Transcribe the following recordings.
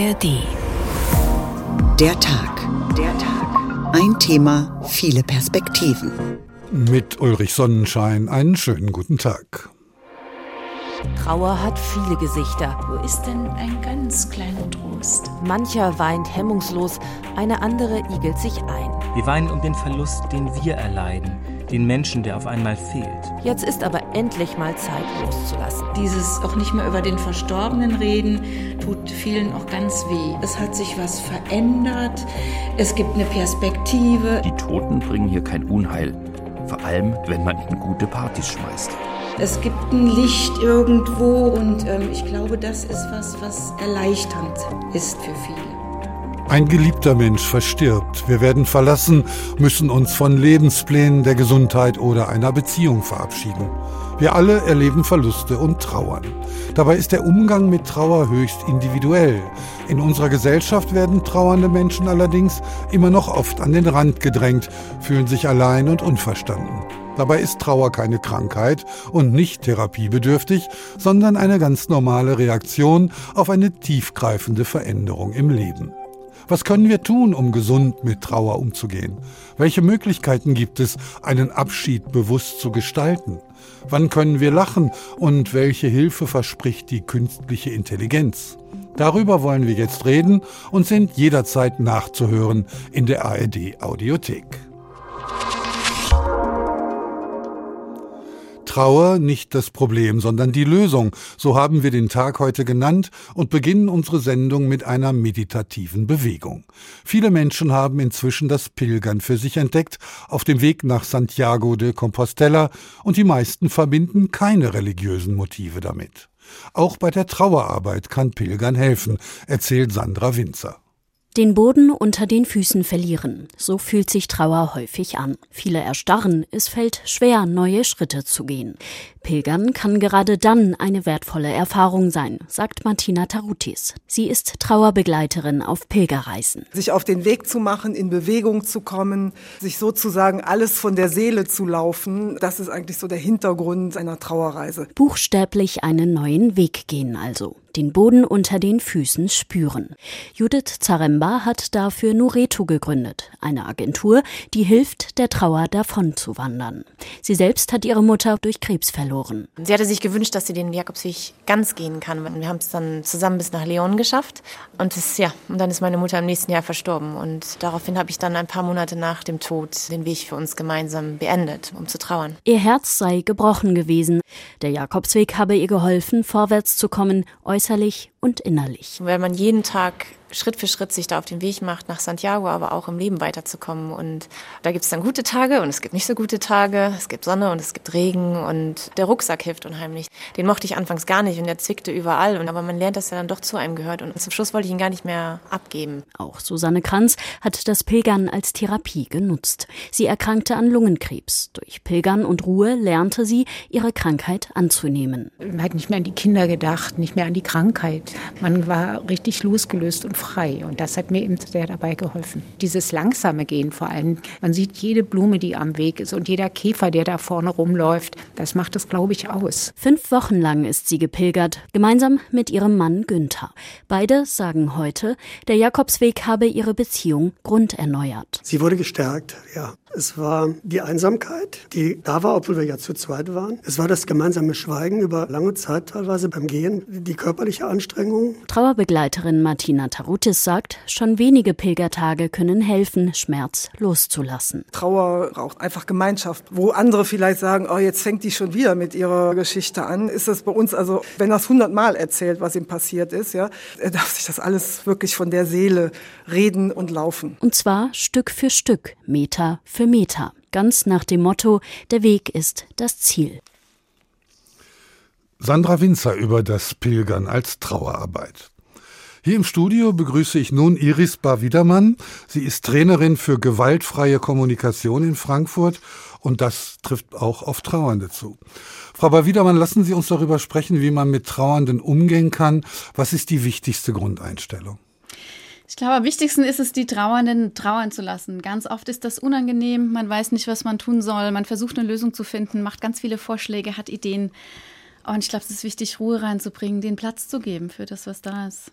ARD. Der Tag. Der Tag. Ein Thema, viele Perspektiven. Mit Ulrich Sonnenschein einen schönen guten Tag. Trauer hat viele Gesichter. Wo ist denn ein ganz kleiner Trost? Mancher weint hemmungslos, eine andere igelt sich ein. Wir weinen um den Verlust, den wir erleiden, den Menschen, der auf einmal fehlt. Jetzt ist aber endlich mal Zeit loszulassen. Dieses auch nicht mehr über den Verstorbenen reden, tut vielen auch ganz weh. Es hat sich was verändert, es gibt eine Perspektive. Die Toten bringen hier kein Unheil, vor allem wenn man ihnen gute Partys schmeißt. Es gibt ein Licht irgendwo und ähm, ich glaube, das ist was, was erleichternd ist für viele. Ein geliebter Mensch verstirbt. Wir werden verlassen, müssen uns von Lebensplänen, der Gesundheit oder einer Beziehung verabschieden. Wir alle erleben Verluste und trauern. Dabei ist der Umgang mit Trauer höchst individuell. In unserer Gesellschaft werden trauernde Menschen allerdings immer noch oft an den Rand gedrängt, fühlen sich allein und unverstanden. Dabei ist Trauer keine Krankheit und nicht therapiebedürftig, sondern eine ganz normale Reaktion auf eine tiefgreifende Veränderung im Leben. Was können wir tun, um gesund mit Trauer umzugehen? Welche Möglichkeiten gibt es, einen Abschied bewusst zu gestalten? Wann können wir lachen und welche Hilfe verspricht die künstliche Intelligenz? Darüber wollen wir jetzt reden und sind jederzeit nachzuhören in der ARD Audiothek. Trauer nicht das Problem, sondern die Lösung. So haben wir den Tag heute genannt und beginnen unsere Sendung mit einer meditativen Bewegung. Viele Menschen haben inzwischen das Pilgern für sich entdeckt, auf dem Weg nach Santiago de Compostela, und die meisten verbinden keine religiösen Motive damit. Auch bei der Trauerarbeit kann Pilgern helfen, erzählt Sandra Winzer. Den Boden unter den Füßen verlieren. So fühlt sich Trauer häufig an. Viele erstarren, es fällt schwer, neue Schritte zu gehen. Pilgern kann gerade dann eine wertvolle Erfahrung sein, sagt Martina Tarutis. Sie ist Trauerbegleiterin auf Pilgerreisen. Sich auf den Weg zu machen, in Bewegung zu kommen, sich sozusagen alles von der Seele zu laufen, das ist eigentlich so der Hintergrund einer Trauerreise. Buchstäblich einen neuen Weg gehen also den Boden unter den Füßen spüren. Judith Zaremba hat dafür Nureto gegründet, eine Agentur, die hilft, der Trauer davonzuwandern. Sie selbst hat ihre Mutter durch Krebs verloren. Sie hatte sich gewünscht, dass sie den Jakobsweg ganz gehen kann. Wir haben es dann zusammen bis nach Leon geschafft. Und das, ja, und dann ist meine Mutter im nächsten Jahr verstorben. Und daraufhin habe ich dann ein paar Monate nach dem Tod den Weg für uns gemeinsam beendet, um zu trauern. Ihr Herz sei gebrochen gewesen. Der Jakobsweg habe ihr geholfen, vorwärts zu kommen, äußerlich und innerlich. Weil man jeden Tag Schritt für Schritt sich da auf den Weg macht, nach Santiago, aber auch im Leben weiterzukommen. Und da gibt es dann gute Tage und es gibt nicht so gute Tage. Es gibt Sonne und es gibt Regen und der Rucksack hilft unheimlich. Den mochte ich anfangs gar nicht und der zwickte überall. Und aber man lernt, dass er dann doch zu einem gehört. Und zum Schluss wollte ich ihn gar nicht mehr abgeben. Auch Susanne Kranz hat das Pilgern als Therapie genutzt. Sie erkrankte an Lungenkrebs. Durch Pilgern und Ruhe lernte sie, ihre Krankheit anzunehmen. Man hat nicht mehr an die Kinder gedacht, nicht mehr an die Krankheit. Man war richtig losgelöst und frei. Und das hat mir eben sehr dabei geholfen. Dieses langsame Gehen vor allem. Man sieht jede Blume, die am Weg ist und jeder Käfer, der da vorne rumläuft. Das macht es, glaube ich, aus. Fünf Wochen lang ist sie gepilgert, gemeinsam mit ihrem Mann Günther. Beide sagen heute, der Jakobsweg habe ihre Beziehung grunderneuert. Sie wurde gestärkt, ja. Es war die Einsamkeit, die da war, obwohl wir ja zu zweit waren. Es war das gemeinsame Schweigen über lange Zeit teilweise beim Gehen, die körperliche Anstrengung. Trauerbegleiterin Martina Tarutis sagt, schon wenige Pilgertage können helfen, Schmerz loszulassen. Trauer braucht einfach Gemeinschaft. Wo andere vielleicht sagen, oh, jetzt fängt die schon wieder mit ihrer Geschichte an, ist es bei uns also, wenn er es hundertmal erzählt, was ihm passiert ist, ja, er darf sich das alles wirklich von der Seele reden und laufen. Und zwar Stück für Stück, Meter für Meter, ganz nach dem Motto, der Weg ist das Ziel. Sandra Winzer über das Pilgern als Trauerarbeit. Hier im Studio begrüße ich nun Iris Bar-Wiedermann. Sie ist Trainerin für gewaltfreie Kommunikation in Frankfurt und das trifft auch auf Trauernde zu. Frau Bar-Wiedermann, lassen Sie uns darüber sprechen, wie man mit Trauernden umgehen kann. Was ist die wichtigste Grundeinstellung? Ich glaube, am wichtigsten ist es, die Trauernden trauern zu lassen. Ganz oft ist das unangenehm, man weiß nicht, was man tun soll, man versucht eine Lösung zu finden, macht ganz viele Vorschläge, hat Ideen. Und ich glaube, es ist wichtig, Ruhe reinzubringen, den Platz zu geben für das, was da ist.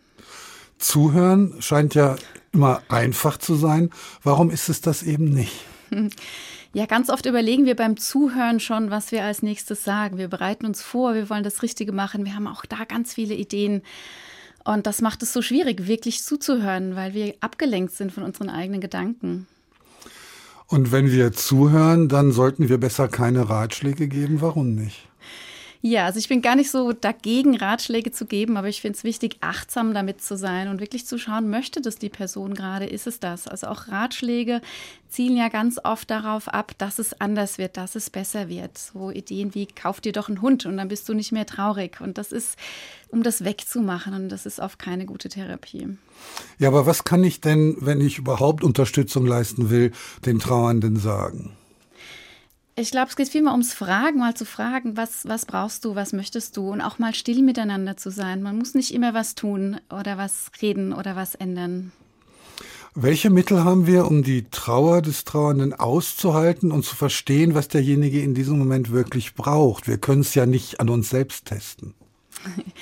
Zuhören scheint ja immer einfach zu sein. Warum ist es das eben nicht? Ja, ganz oft überlegen wir beim Zuhören schon, was wir als nächstes sagen. Wir bereiten uns vor, wir wollen das Richtige machen. Wir haben auch da ganz viele Ideen. Und das macht es so schwierig, wirklich zuzuhören, weil wir abgelenkt sind von unseren eigenen Gedanken. Und wenn wir zuhören, dann sollten wir besser keine Ratschläge geben. Warum nicht? Ja, also ich bin gar nicht so dagegen, Ratschläge zu geben, aber ich finde es wichtig, achtsam damit zu sein und wirklich zu schauen, möchte das die Person gerade, ist es das? Also auch Ratschläge zielen ja ganz oft darauf ab, dass es anders wird, dass es besser wird. So Ideen wie, kauf dir doch einen Hund und dann bist du nicht mehr traurig. Und das ist, um das wegzumachen und das ist oft keine gute Therapie. Ja, aber was kann ich denn, wenn ich überhaupt Unterstützung leisten will, den Trauernden sagen? Ich glaube, es geht vielmehr ums Fragen, mal zu fragen, was, was brauchst du, was möchtest du und auch mal still miteinander zu sein. Man muss nicht immer was tun oder was reden oder was ändern. Welche Mittel haben wir, um die Trauer des Trauernden auszuhalten und zu verstehen, was derjenige in diesem Moment wirklich braucht? Wir können es ja nicht an uns selbst testen.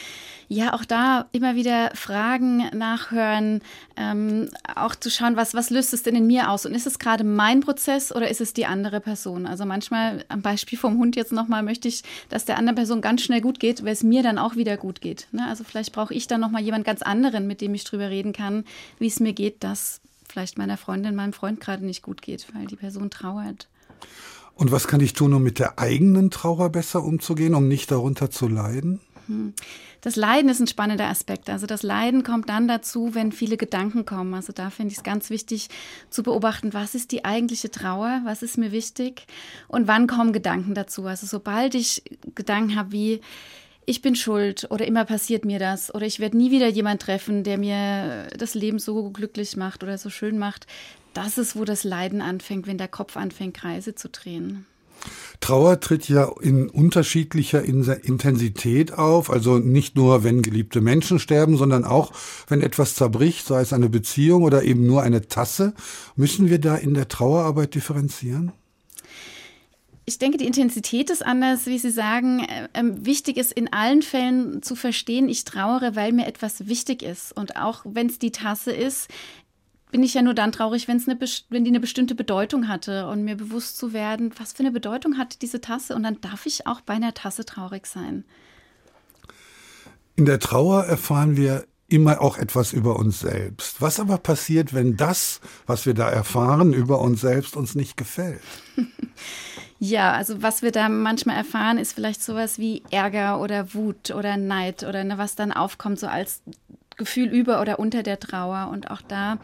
ja, auch da immer wieder Fragen nachhören, ähm, auch zu schauen, was, was löst es denn in mir aus? Und ist es gerade mein Prozess oder ist es die andere Person? Also manchmal, am Beispiel vom Hund jetzt nochmal, möchte ich, dass der anderen Person ganz schnell gut geht, weil es mir dann auch wieder gut geht. Ne? Also vielleicht brauche ich dann nochmal jemand ganz anderen, mit dem ich drüber reden kann, wie es mir geht, dass vielleicht meiner Freundin, meinem Freund gerade nicht gut geht, weil die Person trauert. Und was kann ich tun, um mit der eigenen Trauer besser umzugehen, um nicht darunter zu leiden? Hm. Das Leiden ist ein spannender Aspekt. Also das Leiden kommt dann dazu, wenn viele Gedanken kommen. Also da finde ich es ganz wichtig zu beobachten, was ist die eigentliche Trauer, was ist mir wichtig und wann kommen Gedanken dazu. Also sobald ich Gedanken habe wie, ich bin schuld oder immer passiert mir das oder ich werde nie wieder jemand treffen, der mir das Leben so glücklich macht oder so schön macht. Das ist, wo das Leiden anfängt, wenn der Kopf anfängt, Kreise zu drehen. Trauer tritt ja in unterschiedlicher Intensität auf, also nicht nur, wenn geliebte Menschen sterben, sondern auch, wenn etwas zerbricht, sei es eine Beziehung oder eben nur eine Tasse. Müssen wir da in der Trauerarbeit differenzieren? Ich denke, die Intensität ist anders, wie Sie sagen. Ähm, wichtig ist in allen Fällen zu verstehen, ich trauere, weil mir etwas wichtig ist. Und auch wenn es die Tasse ist, bin ich ja nur dann traurig, wenn's eine, wenn die eine bestimmte Bedeutung hatte und mir bewusst zu werden, was für eine Bedeutung hat diese Tasse und dann darf ich auch bei einer Tasse traurig sein. In der Trauer erfahren wir immer auch etwas über uns selbst. Was aber passiert, wenn das, was wir da erfahren über uns selbst, uns nicht gefällt? Ja, also was wir da manchmal erfahren, ist vielleicht sowas wie Ärger oder Wut oder Neid oder ne, was dann aufkommt, so als Gefühl über oder unter der Trauer. Und auch da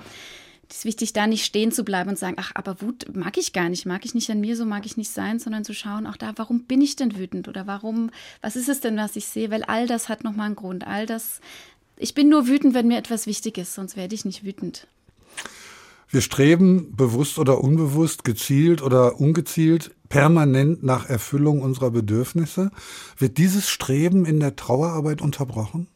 ist wichtig, da nicht stehen zu bleiben und sagen, ach, aber Wut mag ich gar nicht, mag ich nicht an mir, so mag ich nicht sein, sondern zu schauen, auch da, warum bin ich denn wütend oder warum, was ist es denn, was ich sehe? Weil all das hat nochmal einen Grund. All das, ich bin nur wütend, wenn mir etwas wichtig ist, sonst werde ich nicht wütend. Wir streben bewusst oder unbewusst, gezielt oder ungezielt, permanent nach Erfüllung unserer Bedürfnisse. Wird dieses Streben in der Trauerarbeit unterbrochen?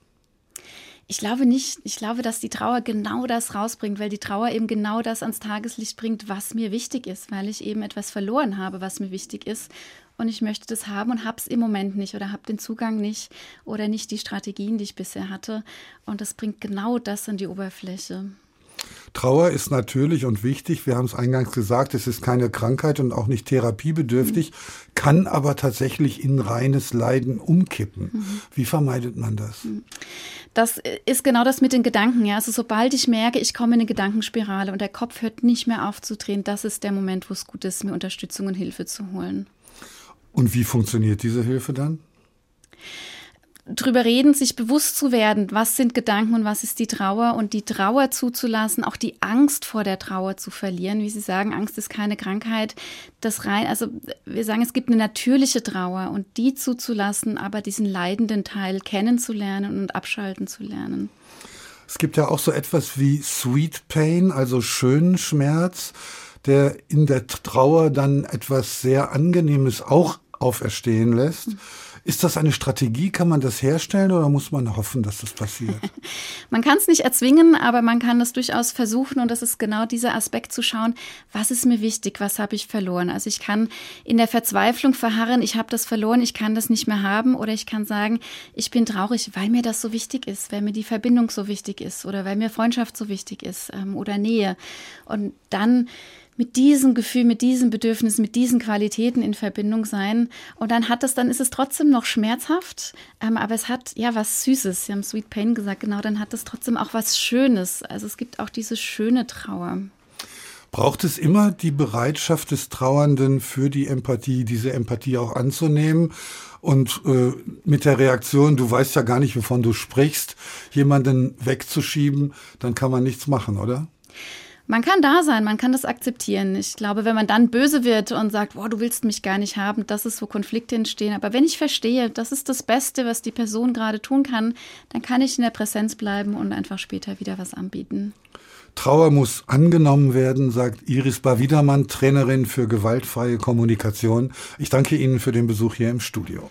Ich glaube nicht. Ich glaube, dass die Trauer genau das rausbringt, weil die Trauer eben genau das ans Tageslicht bringt, was mir wichtig ist, weil ich eben etwas verloren habe, was mir wichtig ist. Und ich möchte das haben und habe es im Moment nicht oder habe den Zugang nicht oder nicht die Strategien, die ich bisher hatte. Und das bringt genau das an die Oberfläche. Trauer ist natürlich und wichtig. Wir haben es eingangs gesagt, es ist keine Krankheit und auch nicht therapiebedürftig, kann aber tatsächlich in reines Leiden umkippen. Wie vermeidet man das? Das ist genau das mit den Gedanken. Ja? Also sobald ich merke, ich komme in eine Gedankenspirale und der Kopf hört nicht mehr aufzudrehen, das ist der Moment, wo es gut ist, mir Unterstützung und Hilfe zu holen. Und wie funktioniert diese Hilfe dann? Drüber reden, sich bewusst zu werden, was sind Gedanken und was ist die Trauer und die Trauer zuzulassen, auch die Angst vor der Trauer zu verlieren. Wie Sie sagen, Angst ist keine Krankheit. Das rein, also wir sagen, es gibt eine natürliche Trauer und die zuzulassen, aber diesen leidenden Teil kennenzulernen und abschalten zu lernen. Es gibt ja auch so etwas wie Sweet Pain, also schönen Schmerz, der in der Trauer dann etwas sehr Angenehmes auch auferstehen lässt. Ist das eine Strategie? Kann man das herstellen oder muss man hoffen, dass das passiert? man kann es nicht erzwingen, aber man kann es durchaus versuchen und das ist genau dieser Aspekt zu schauen, was ist mir wichtig, was habe ich verloren. Also ich kann in der Verzweiflung verharren, ich habe das verloren, ich kann das nicht mehr haben oder ich kann sagen, ich bin traurig, weil mir das so wichtig ist, weil mir die Verbindung so wichtig ist oder weil mir Freundschaft so wichtig ist ähm, oder Nähe. Und dann mit diesem Gefühl, mit diesem Bedürfnis, mit diesen Qualitäten in Verbindung sein. Und dann hat es, dann ist es trotzdem noch schmerzhaft, ähm, aber es hat ja was Süßes. Sie haben Sweet Pain gesagt, genau, dann hat es trotzdem auch was Schönes. Also es gibt auch diese schöne Trauer. Braucht es immer die Bereitschaft des Trauernden für die Empathie, diese Empathie auch anzunehmen und äh, mit der Reaktion, du weißt ja gar nicht, wovon du sprichst, jemanden wegzuschieben, dann kann man nichts machen, oder? Man kann da sein, man kann das akzeptieren. Ich glaube, wenn man dann böse wird und sagt, boah, du willst mich gar nicht haben, das ist, wo Konflikte entstehen. Aber wenn ich verstehe, das ist das Beste, was die Person gerade tun kann, dann kann ich in der Präsenz bleiben und einfach später wieder was anbieten. Trauer muss angenommen werden, sagt Iris Bawidermann, Trainerin für gewaltfreie Kommunikation. Ich danke Ihnen für den Besuch hier im Studio.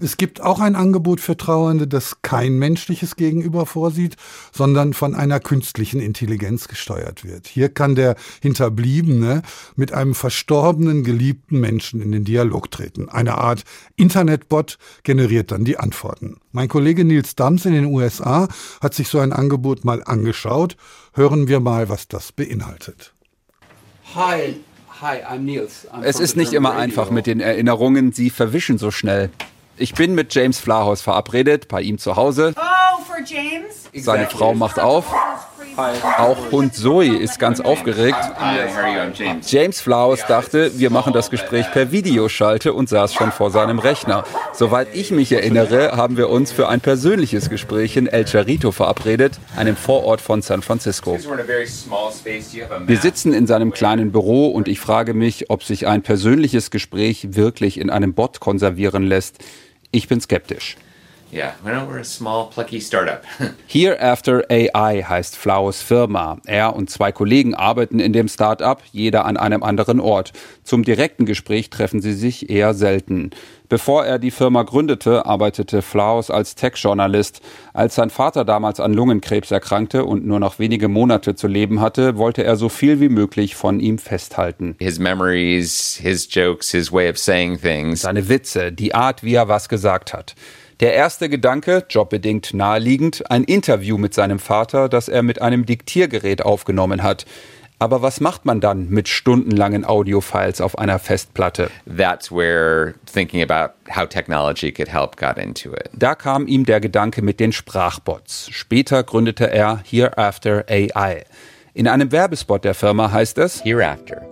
Es gibt auch ein Angebot für Trauernde, das kein menschliches Gegenüber vorsieht, sondern von einer künstlichen Intelligenz gesteuert wird. Hier kann der Hinterbliebene mit einem verstorbenen, geliebten Menschen in den Dialog treten. Eine Art Internetbot generiert dann die Antworten. Mein Kollege Nils Dams in den USA hat sich so ein Angebot mal angeschaut. Hören wir mal, was das beinhaltet. Hi, Hi, I'm Niels. I'm es ist nicht immer einfach mit den Erinnerungen, sie verwischen so schnell. Ich bin mit James Flahhaus verabredet, bei ihm zu Hause. Oh, for James? Seine Frau macht auf. Auch Hund Zoe ist ganz aufgeregt. James Flowers dachte, wir machen das Gespräch per Videoschalte und saß schon vor seinem Rechner. Soweit ich mich erinnere, haben wir uns für ein persönliches Gespräch in El Charito verabredet, einem Vorort von San Francisco. Wir sitzen in seinem kleinen Büro und ich frage mich, ob sich ein persönliches Gespräch wirklich in einem Bot konservieren lässt. Ich bin skeptisch. Yeah, well, we're a small, plucky startup. Hereafter AI heißt Flaus Firma. Er und zwei Kollegen arbeiten in dem Startup, jeder an einem anderen Ort. Zum direkten Gespräch treffen sie sich eher selten. Bevor er die Firma gründete, arbeitete Flaus als Tech-Journalist. Als sein Vater damals an Lungenkrebs erkrankte und nur noch wenige Monate zu leben hatte, wollte er so viel wie möglich von ihm festhalten. His memories, his jokes, his way of saying things. Seine Witze, die Art, wie er was gesagt hat. Der erste Gedanke, jobbedingt naheliegend, ein Interview mit seinem Vater, das er mit einem Diktiergerät aufgenommen hat. Aber was macht man dann mit stundenlangen Audiofiles auf einer Festplatte? That's where thinking about how technology could help got into it. Da kam ihm der Gedanke mit den Sprachbots. Später gründete er Hereafter AI. In einem Werbespot der Firma heißt es Hereafter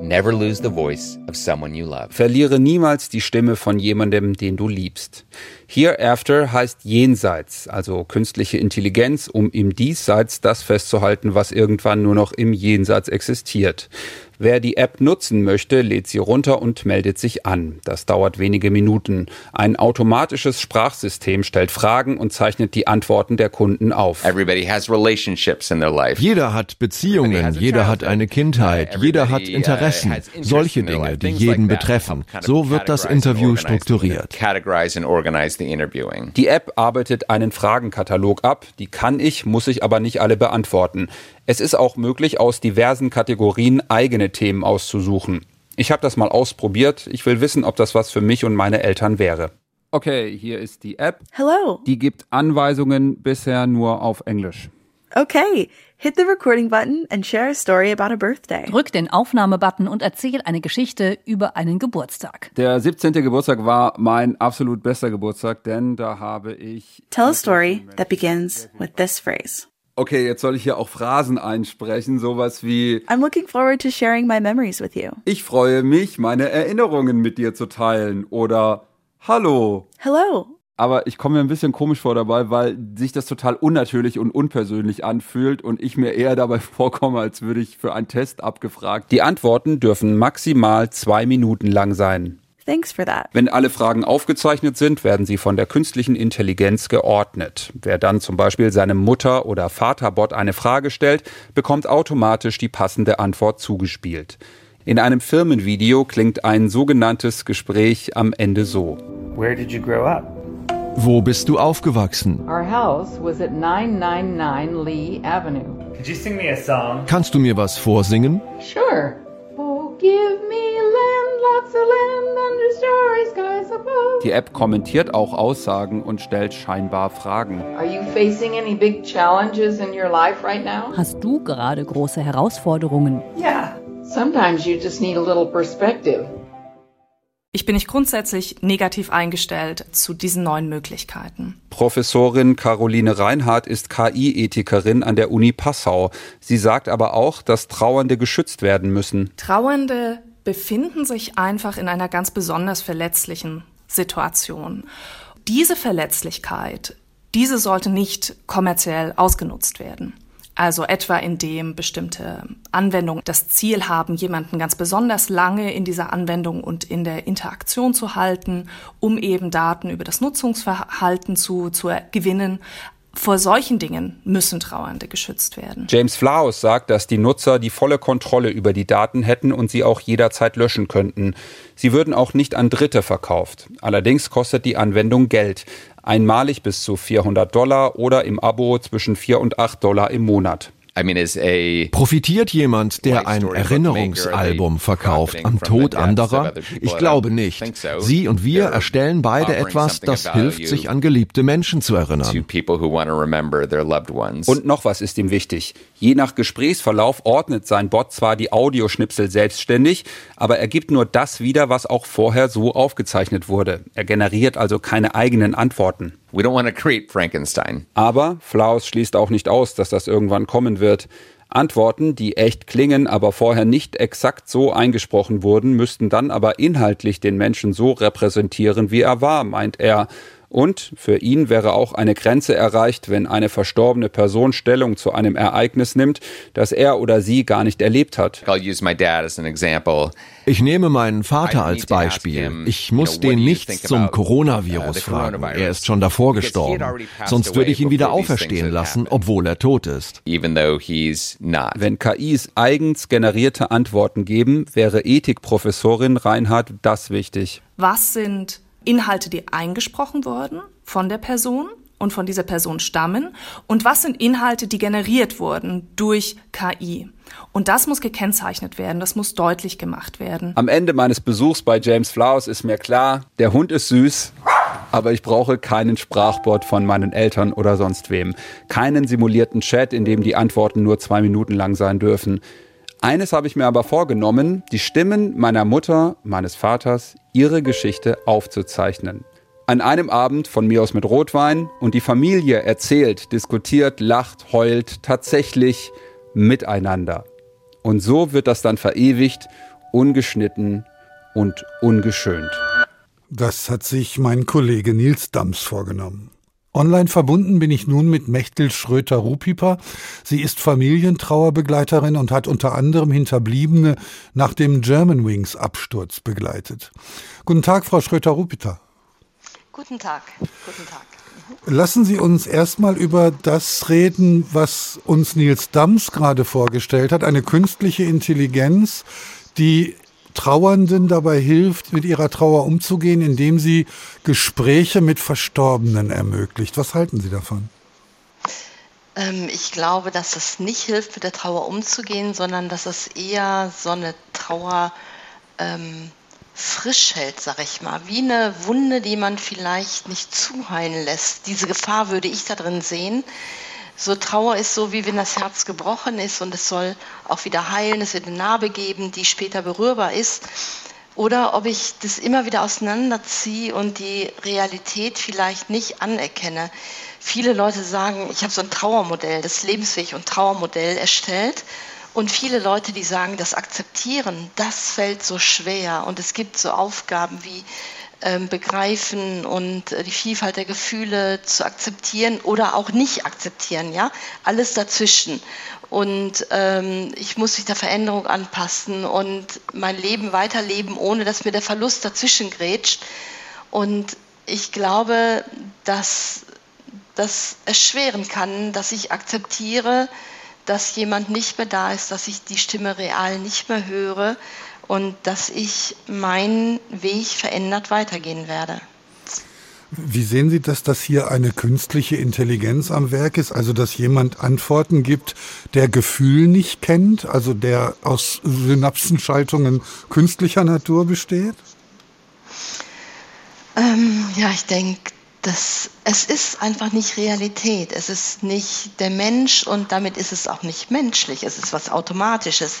Never lose the voice of someone you love. Verliere niemals die Stimme von jemandem, den du liebst. Hereafter heißt jenseits, also künstliche Intelligenz, um im Diesseits das festzuhalten, was irgendwann nur noch im Jenseits existiert. Wer die App nutzen möchte, lädt sie runter und meldet sich an. Das dauert wenige Minuten. Ein automatisches Sprachsystem stellt Fragen und zeichnet die Antworten der Kunden auf. Jeder hat Beziehungen, jeder hat eine Kindheit, jeder hat uh, Interessen, solche Dinge, die jeden betreffen. So wird das Interview strukturiert. Die App arbeitet einen Fragenkatalog ab, die kann ich, muss ich aber nicht alle beantworten. Es ist auch möglich, aus diversen Kategorien eigene Themen auszusuchen. Ich habe das mal ausprobiert. Ich will wissen, ob das was für mich und meine Eltern wäre. Okay, hier ist die App. Hello. Die gibt Anweisungen bisher nur auf Englisch. Okay, hit the recording button and share a story about a birthday. Drück den Aufnahmebutton und erzähl eine Geschichte über einen Geburtstag. Der 17. Geburtstag war mein absolut bester Geburtstag, denn da habe ich Tell a story that begins with this phrase. Okay, jetzt soll ich hier auch Phrasen einsprechen, sowas wie I'm looking forward to sharing my memories with you. Ich freue mich, meine Erinnerungen mit dir zu teilen oder Hallo. Hello. Aber ich komme mir ein bisschen komisch vor dabei, weil sich das total unnatürlich und unpersönlich anfühlt und ich mir eher dabei vorkomme, als würde ich für einen Test abgefragt. Die Antworten dürfen maximal zwei Minuten lang sein. Thanks for that. Wenn alle Fragen aufgezeichnet sind, werden sie von der künstlichen Intelligenz geordnet. Wer dann zum Beispiel seinem Mutter- oder Vaterbot eine Frage stellt, bekommt automatisch die passende Antwort zugespielt. In einem Firmenvideo klingt ein sogenanntes Gespräch am Ende so. Where did you grow up? Wo bist du aufgewachsen? Our house was at 999 Lee Avenue. Could you sing me a song? Kannst du mir was vorsingen? Sure. Die App kommentiert auch Aussagen und stellt scheinbar Fragen. Are you facing any big challenges in your life right now? Hast du gerade große Herausforderungen? Yeah. Sometimes you just need a little perspective. Ich bin nicht grundsätzlich negativ eingestellt zu diesen neuen Möglichkeiten. Professorin Caroline Reinhardt ist KI-Ethikerin an der Uni Passau. Sie sagt aber auch, dass Trauernde geschützt werden müssen. Trauernde befinden sich einfach in einer ganz besonders verletzlichen Situation. Diese Verletzlichkeit, diese sollte nicht kommerziell ausgenutzt werden. Also etwa indem bestimmte Anwendungen das Ziel haben, jemanden ganz besonders lange in dieser Anwendung und in der Interaktion zu halten, um eben Daten über das Nutzungsverhalten zu, zu gewinnen. Vor solchen Dingen müssen Trauernde geschützt werden. James Flaus sagt, dass die Nutzer die volle Kontrolle über die Daten hätten und sie auch jederzeit löschen könnten. Sie würden auch nicht an Dritte verkauft. Allerdings kostet die Anwendung Geld einmalig bis zu 400 Dollar oder im Abo zwischen 4 und 8 Dollar im Monat. Profitiert jemand, der ein Erinnerungsalbum verkauft, am Tod anderer? Ich glaube nicht. Sie und wir erstellen beide etwas, das hilft, sich an geliebte Menschen zu erinnern. Und noch was ist ihm wichtig. Je nach Gesprächsverlauf ordnet sein Bot zwar die Audioschnipsel selbstständig, aber er gibt nur das wieder, was auch vorher so aufgezeichnet wurde. Er generiert also keine eigenen Antworten. We don't want to create Frankenstein. Aber Flaus schließt auch nicht aus, dass das irgendwann kommen wird. Antworten, die echt klingen, aber vorher nicht exakt so eingesprochen wurden, müssten dann aber inhaltlich den Menschen so repräsentieren, wie er war, meint er. Und für ihn wäre auch eine Grenze erreicht, wenn eine verstorbene Person Stellung zu einem Ereignis nimmt, das er oder sie gar nicht erlebt hat. Ich nehme meinen Vater als Beispiel. Ich muss den nichts zum Coronavirus fragen. Er ist schon davor gestorben. Sonst würde ich ihn wieder auferstehen lassen, obwohl er tot ist. Wenn KIs eigens generierte Antworten geben, wäre Ethikprofessorin Reinhard das wichtig. Was sind Inhalte, die eingesprochen wurden von der Person und von dieser Person stammen und was sind Inhalte, die generiert wurden durch KI. Und das muss gekennzeichnet werden, das muss deutlich gemacht werden. Am Ende meines Besuchs bei James Flowers ist mir klar, der Hund ist süß, aber ich brauche keinen Sprachbot von meinen Eltern oder sonst wem. Keinen simulierten Chat, in dem die Antworten nur zwei Minuten lang sein dürfen. Eines habe ich mir aber vorgenommen, die Stimmen meiner Mutter, meines Vaters, ihre Geschichte aufzuzeichnen. An einem Abend von mir aus mit Rotwein und die Familie erzählt, diskutiert, lacht, heult, tatsächlich miteinander. Und so wird das dann verewigt, ungeschnitten und ungeschönt. Das hat sich mein Kollege Nils Dams vorgenommen. Online verbunden bin ich nun mit Mechtel Schröter-Rupiper. Sie ist Familientrauerbegleiterin und hat unter anderem Hinterbliebene nach dem Germanwings Absturz begleitet. Guten Tag, Frau Schröter-Rupiper. Guten Tag. Guten Tag. Lassen Sie uns erstmal über das reden, was uns Nils Dams gerade vorgestellt hat, eine künstliche Intelligenz, die Trauernden dabei hilft, mit ihrer Trauer umzugehen, indem sie Gespräche mit Verstorbenen ermöglicht. Was halten Sie davon? Ähm, ich glaube, dass es nicht hilft, mit der Trauer umzugehen, sondern dass es eher so eine Trauer ähm, frisch hält, sag ich mal. Wie eine Wunde, die man vielleicht nicht zuheilen lässt. Diese Gefahr würde ich da drin sehen so Trauer ist so, wie wenn das Herz gebrochen ist und es soll auch wieder heilen, es wird eine Narbe geben, die später berührbar ist. Oder ob ich das immer wieder auseinanderziehe und die Realität vielleicht nicht anerkenne. Viele Leute sagen, ich habe so ein Trauermodell, das Lebensweg und Trauermodell erstellt. Und viele Leute, die sagen, das Akzeptieren, das fällt so schwer. Und es gibt so Aufgaben wie begreifen und äh, die Vielfalt der Gefühle zu akzeptieren oder auch nicht akzeptieren, ja, alles dazwischen. Und ähm, ich muss mich der Veränderung anpassen und mein Leben weiterleben, ohne dass mir der Verlust dazwischen grätscht. Und ich glaube, dass das erschweren kann, dass ich akzeptiere, dass jemand nicht mehr da ist, dass ich die Stimme real nicht mehr höre und dass ich meinen Weg verändert weitergehen werde. Wie sehen Sie das, dass hier eine künstliche Intelligenz am Werk ist? Also, dass jemand Antworten gibt, der Gefühl nicht kennt, also der aus Synapsenschaltungen künstlicher Natur besteht? Ähm, ja, ich denke, das, es ist einfach nicht Realität. Es ist nicht der Mensch und damit ist es auch nicht menschlich. Es ist was Automatisches.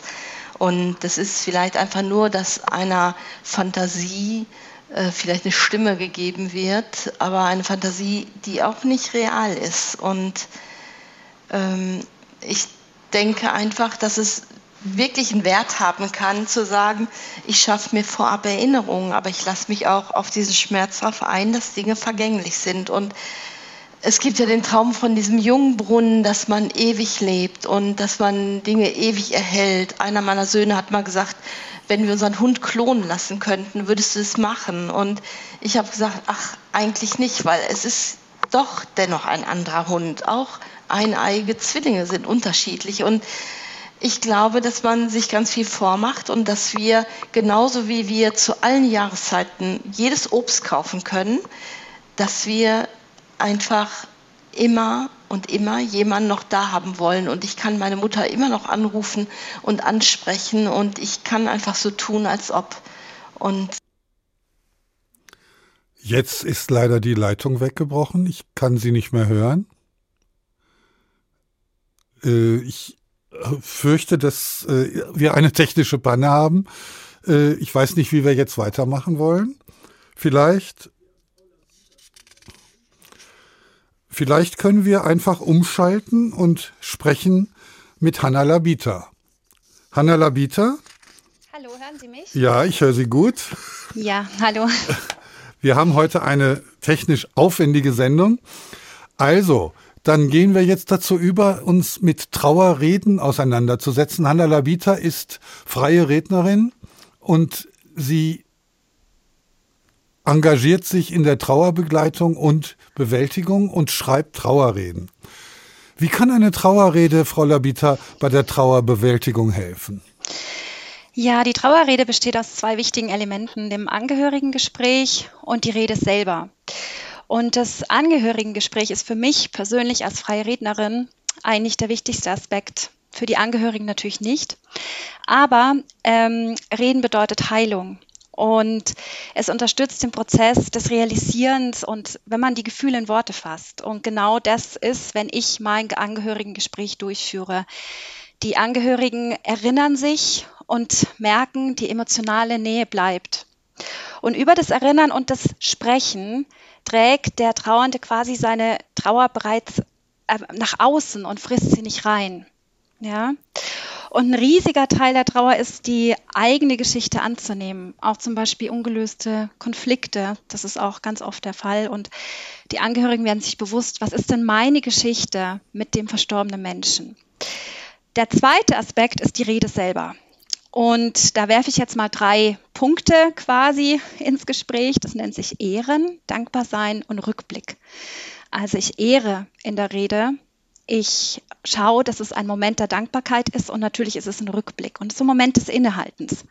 Und das ist vielleicht einfach nur, dass einer Fantasie äh, vielleicht eine Stimme gegeben wird, aber eine Fantasie, die auch nicht real ist. Und ähm, ich denke einfach, dass es wirklich einen Wert haben kann, zu sagen, ich schaffe mir vorab Erinnerungen, aber ich lasse mich auch auf diesen Schmerz darauf ein, dass Dinge vergänglich sind. Und es gibt ja den Traum von diesem Jungbrunnen, dass man ewig lebt und dass man Dinge ewig erhält. Einer meiner Söhne hat mal gesagt, wenn wir unseren Hund klonen lassen könnten, würdest du es machen? Und ich habe gesagt, ach, eigentlich nicht, weil es ist doch dennoch ein anderer Hund. Auch eineige Zwillinge sind unterschiedlich. Und ich glaube, dass man sich ganz viel vormacht und dass wir genauso wie wir zu allen Jahreszeiten jedes Obst kaufen können, dass wir einfach immer und immer jemanden noch da haben wollen. Und ich kann meine Mutter immer noch anrufen und ansprechen und ich kann einfach so tun, als ob. Und Jetzt ist leider die Leitung weggebrochen. Ich kann sie nicht mehr hören. Äh, ich fürchte, dass äh, wir eine technische Panne haben. Äh, ich weiß nicht, wie wir jetzt weitermachen wollen. Vielleicht, vielleicht können wir einfach umschalten und sprechen mit Hanna Labita. Hanna Labita? Hallo, hören Sie mich? Ja, ich höre Sie gut. Ja, hallo. Wir haben heute eine technisch aufwendige Sendung. Also, dann gehen wir jetzt dazu über, uns mit Trauerreden auseinanderzusetzen. Hanna Labita ist freie Rednerin und sie engagiert sich in der Trauerbegleitung und Bewältigung und schreibt Trauerreden. Wie kann eine Trauerrede, Frau Labita, bei der Trauerbewältigung helfen? Ja, die Trauerrede besteht aus zwei wichtigen Elementen, dem Angehörigengespräch und die Rede selber. Und das Angehörigengespräch ist für mich persönlich als freie Rednerin eigentlich der wichtigste Aspekt. Für die Angehörigen natürlich nicht. Aber ähm, Reden bedeutet Heilung. Und es unterstützt den Prozess des Realisierens und wenn man die Gefühle in Worte fasst. Und genau das ist, wenn ich mein Angehörigengespräch durchführe. Die Angehörigen erinnern sich und merken, die emotionale Nähe bleibt. Und über das Erinnern und das Sprechen trägt der Trauernde quasi seine Trauer bereits äh, nach außen und frisst sie nicht rein. Ja. Und ein riesiger Teil der Trauer ist, die eigene Geschichte anzunehmen. Auch zum Beispiel ungelöste Konflikte. Das ist auch ganz oft der Fall. Und die Angehörigen werden sich bewusst, was ist denn meine Geschichte mit dem verstorbenen Menschen? Der zweite Aspekt ist die Rede selber. Und da werfe ich jetzt mal drei Punkte quasi ins Gespräch. Das nennt sich Ehren, Dankbarsein und Rückblick. Also ich ehre in der Rede. Ich schaue, dass es ein Moment der Dankbarkeit ist und natürlich ist es ein Rückblick und es ist ein Moment des Innehaltens.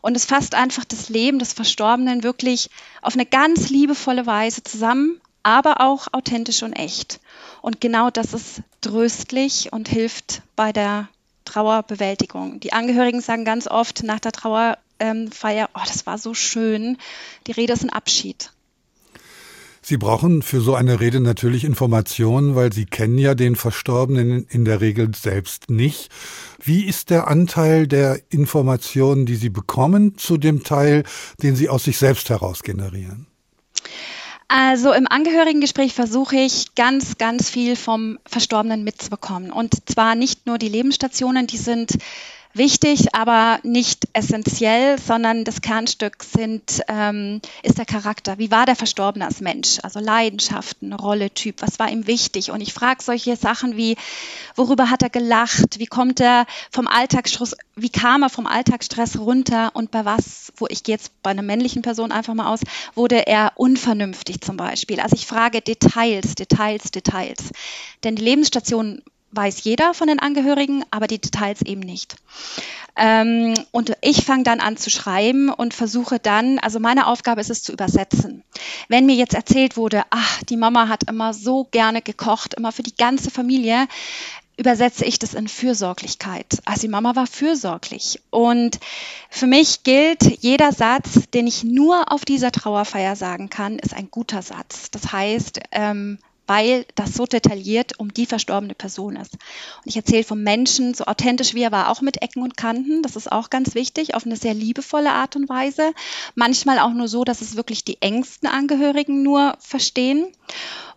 Und es fasst einfach das Leben des Verstorbenen wirklich auf eine ganz liebevolle Weise zusammen, aber auch authentisch und echt. Und genau das ist tröstlich und hilft bei der Trauerbewältigung. Die Angehörigen sagen ganz oft nach der Trauerfeier, oh, das war so schön. Die Rede ist ein Abschied. Sie brauchen für so eine Rede natürlich Informationen, weil Sie kennen ja den Verstorbenen in der Regel selbst nicht. Wie ist der Anteil der Informationen, die Sie bekommen, zu dem Teil, den Sie aus sich selbst heraus generieren? Also im Angehörigengespräch versuche ich ganz, ganz viel vom Verstorbenen mitzubekommen. Und zwar nicht nur die Lebensstationen, die sind wichtig, aber nicht essentiell, sondern das Kernstück sind, ähm, ist der Charakter. Wie war der Verstorbene als Mensch? Also Leidenschaften, Rolle, Typ, was war ihm wichtig? Und ich frage solche Sachen wie, worüber hat er gelacht? Wie kommt er vom Alltagsstress, wie kam er vom Alltagsstress runter? Und bei was, wo ich gehe jetzt bei einer männlichen Person einfach mal aus, wurde er unvernünftig zum Beispiel? Also ich frage Details, Details, Details. Denn die Lebensstationen weiß jeder von den Angehörigen, aber die Details eben nicht. Ähm, und ich fange dann an zu schreiben und versuche dann, also meine Aufgabe ist es zu übersetzen. Wenn mir jetzt erzählt wurde, ach, die Mama hat immer so gerne gekocht, immer für die ganze Familie, übersetze ich das in Fürsorglichkeit. Also die Mama war fürsorglich. Und für mich gilt, jeder Satz, den ich nur auf dieser Trauerfeier sagen kann, ist ein guter Satz. Das heißt, ähm, weil das so detailliert um die verstorbene Person ist. Und ich erzähle vom Menschen, so authentisch wie er war, auch mit Ecken und Kanten. Das ist auch ganz wichtig, auf eine sehr liebevolle Art und Weise. Manchmal auch nur so, dass es wirklich die engsten Angehörigen nur verstehen.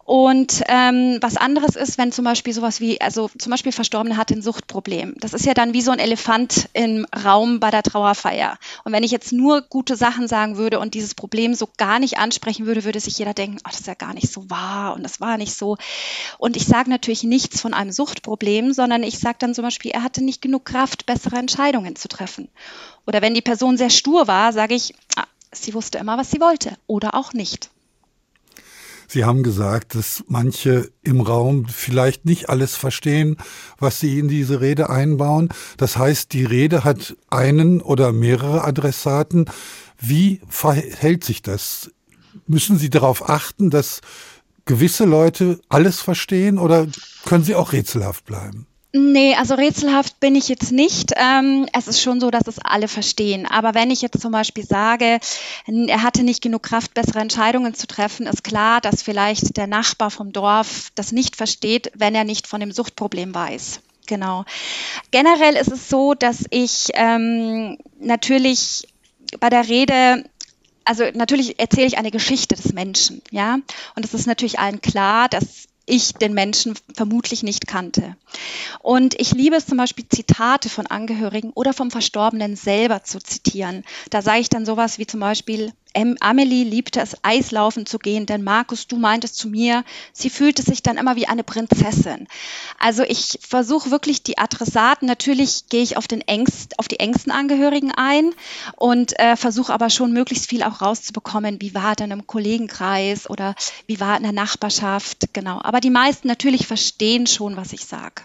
Und ähm, was anderes ist, wenn zum Beispiel sowas wie, also zum Beispiel Verstorbene hat ein Suchtproblem. Das ist ja dann wie so ein Elefant im Raum bei der Trauerfeier. Und wenn ich jetzt nur gute Sachen sagen würde und dieses Problem so gar nicht ansprechen würde, würde sich jeder denken, oh, das ist ja gar nicht so wahr und das war nicht so. Und ich sage natürlich nichts von einem Suchtproblem, sondern ich sage dann zum Beispiel, er hatte nicht genug Kraft, bessere Entscheidungen zu treffen. Oder wenn die Person sehr stur war, sage ich, ah, sie wusste immer, was sie wollte oder auch nicht. Sie haben gesagt, dass manche im Raum vielleicht nicht alles verstehen, was Sie in diese Rede einbauen. Das heißt, die Rede hat einen oder mehrere Adressaten. Wie verhält sich das? Müssen Sie darauf achten, dass gewisse Leute alles verstehen oder können sie auch rätselhaft bleiben? Nee, also rätselhaft bin ich jetzt nicht. Ähm, es ist schon so, dass es alle verstehen. Aber wenn ich jetzt zum Beispiel sage, er hatte nicht genug Kraft, bessere Entscheidungen zu treffen, ist klar, dass vielleicht der Nachbar vom Dorf das nicht versteht, wenn er nicht von dem Suchtproblem weiß. Genau. Generell ist es so, dass ich ähm, natürlich bei der Rede also natürlich erzähle ich eine Geschichte des Menschen, ja. Und es ist natürlich allen klar, dass ich den Menschen vermutlich nicht kannte. Und ich liebe es zum Beispiel, Zitate von Angehörigen oder vom Verstorbenen selber zu zitieren. Da sage ich dann sowas wie zum Beispiel, Amelie liebte es, Eislaufen zu gehen, denn Markus, du meintest zu mir, sie fühlte sich dann immer wie eine Prinzessin. Also ich versuche wirklich die Adressaten, natürlich gehe ich auf, den engst, auf die engsten Angehörigen ein und äh, versuche aber schon möglichst viel auch rauszubekommen, wie war denn im Kollegenkreis oder wie war in der Nachbarschaft, genau. Aber die meisten natürlich verstehen schon, was ich sage.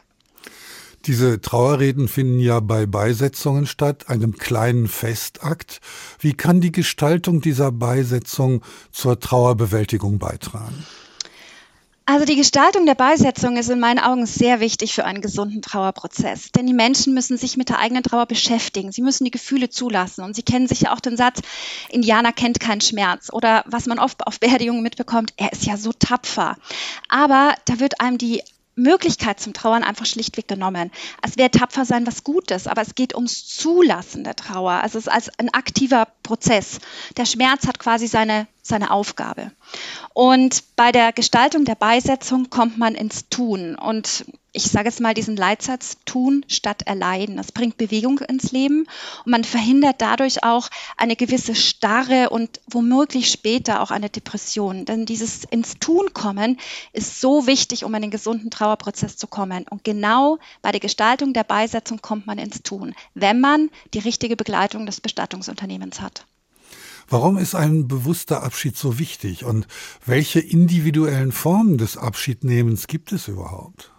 Diese Trauerreden finden ja bei Beisetzungen statt, einem kleinen Festakt. Wie kann die Gestaltung dieser Beisetzung zur Trauerbewältigung beitragen? Also die Gestaltung der Beisetzung ist in meinen Augen sehr wichtig für einen gesunden Trauerprozess. Denn die Menschen müssen sich mit der eigenen Trauer beschäftigen. Sie müssen die Gefühle zulassen. Und Sie kennen sicher auch den Satz, Indianer kennt keinen Schmerz. Oder was man oft auf Beerdigungen mitbekommt, er ist ja so tapfer. Aber da wird einem die Möglichkeit zum Trauern einfach schlichtweg genommen. Es wäre tapfer sein was Gutes, aber es geht ums Zulassen der Trauer. Also es ist als ein aktiver Prozess. Der Schmerz hat quasi seine, seine Aufgabe. Und bei der Gestaltung der Beisetzung kommt man ins Tun. Und ich sage jetzt mal diesen Leitsatz, tun statt erleiden. Das bringt Bewegung ins Leben und man verhindert dadurch auch eine gewisse Starre und womöglich später auch eine Depression. Denn dieses ins Tun kommen ist so wichtig, um in den gesunden Trauerprozess zu kommen. Und genau bei der Gestaltung der Beisetzung kommt man ins Tun, wenn man die richtige Begleitung des Bestattungsunternehmens hat. Warum ist ein bewusster Abschied so wichtig und welche individuellen Formen des Abschiednehmens gibt es überhaupt?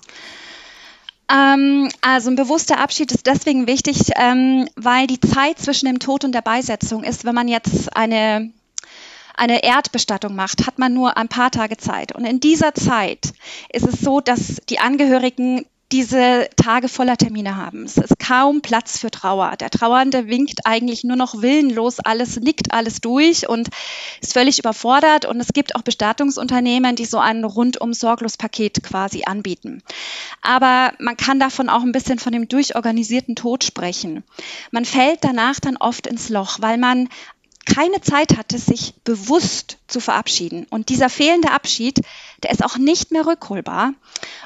Ähm, also ein bewusster Abschied ist deswegen wichtig, ähm, weil die Zeit zwischen dem Tod und der Beisetzung ist, wenn man jetzt eine eine Erdbestattung macht, hat man nur ein paar Tage Zeit. Und in dieser Zeit ist es so, dass die Angehörigen diese Tage voller Termine haben. Es ist kaum Platz für Trauer. Der Trauernde winkt eigentlich nur noch willenlos alles, nickt alles durch und ist völlig überfordert. Und es gibt auch Bestattungsunternehmen, die so ein rundum sorglos Paket quasi anbieten. Aber man kann davon auch ein bisschen von dem durchorganisierten Tod sprechen. Man fällt danach dann oft ins Loch, weil man keine Zeit hatte, sich bewusst zu verabschieden. Und dieser fehlende Abschied, der ist auch nicht mehr rückholbar.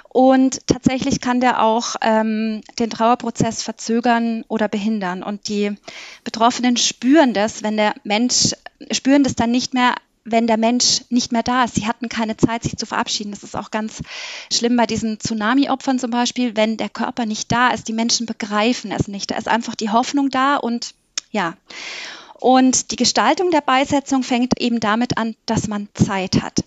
Und tatsächlich kann der auch ähm, den Trauerprozess verzögern oder behindern. Und die Betroffenen spüren das, wenn der Mensch, spüren das dann nicht mehr, wenn der Mensch nicht mehr da ist. Sie hatten keine Zeit, sich zu verabschieden. Das ist auch ganz schlimm bei diesen Tsunami-Opfern zum Beispiel, wenn der Körper nicht da ist. Die Menschen begreifen es nicht. Da ist einfach die Hoffnung da und ja. Und die Gestaltung der Beisetzung fängt eben damit an, dass man Zeit hat.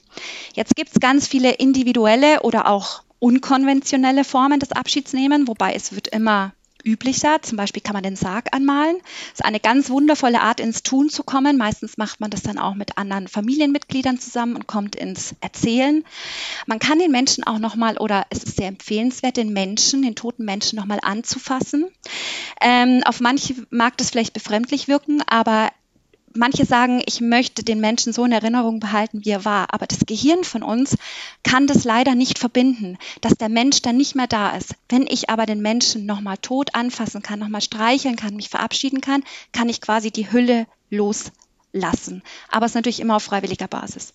Jetzt gibt es ganz viele individuelle oder auch unkonventionelle Formen des Abschieds nehmen, wobei es wird immer üblicher. Zum Beispiel kann man den Sarg anmalen. Das ist eine ganz wundervolle Art, ins Tun zu kommen. Meistens macht man das dann auch mit anderen Familienmitgliedern zusammen und kommt ins Erzählen. Man kann den Menschen auch nochmal, oder es ist sehr empfehlenswert, den Menschen, den toten Menschen nochmal anzufassen. Ähm, auf manche mag das vielleicht befremdlich wirken, aber manche sagen, ich möchte den Menschen so in Erinnerung behalten, wie er war. Aber das Gehirn von uns kann das leider nicht verbinden, dass der Mensch dann nicht mehr da ist. Wenn ich aber den Menschen nochmal tot anfassen kann, nochmal streicheln kann, mich verabschieden kann, kann ich quasi die Hülle loslassen. Aber es ist natürlich immer auf freiwilliger Basis.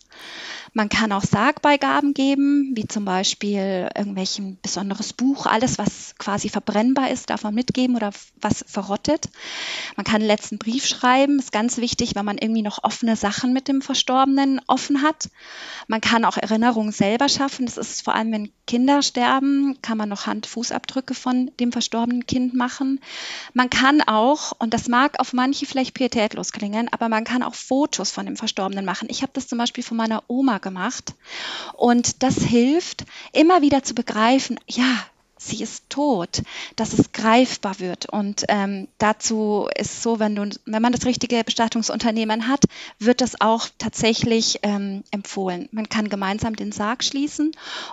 Man kann auch Sargbeigaben geben, wie zum Beispiel irgendwelchen besonderes Buch. Alles, was quasi verbrennbar ist, darf man mitgeben oder was verrottet. Man kann einen letzten Brief schreiben. Ist ganz wichtig, wenn man irgendwie noch offene Sachen mit dem Verstorbenen offen hat. Man kann auch Erinnerungen selber schaffen. Das ist vor allem, wenn Kinder sterben, kann man noch Hand-Fußabdrücke von dem verstorbenen Kind machen. Man kann auch, und das mag auf manche vielleicht pietätlos klingen, aber man kann auch Fotos von dem Verstorbenen machen. Ich habe das zum Beispiel von meiner Oma gemacht. Und das hilft, immer wieder zu begreifen, ja, sie ist tot, dass es greifbar wird. Und ähm, dazu ist so, wenn, du, wenn man das richtige Bestattungsunternehmen hat, wird das auch tatsächlich ähm, empfohlen. Man kann gemeinsam den Sarg schließen.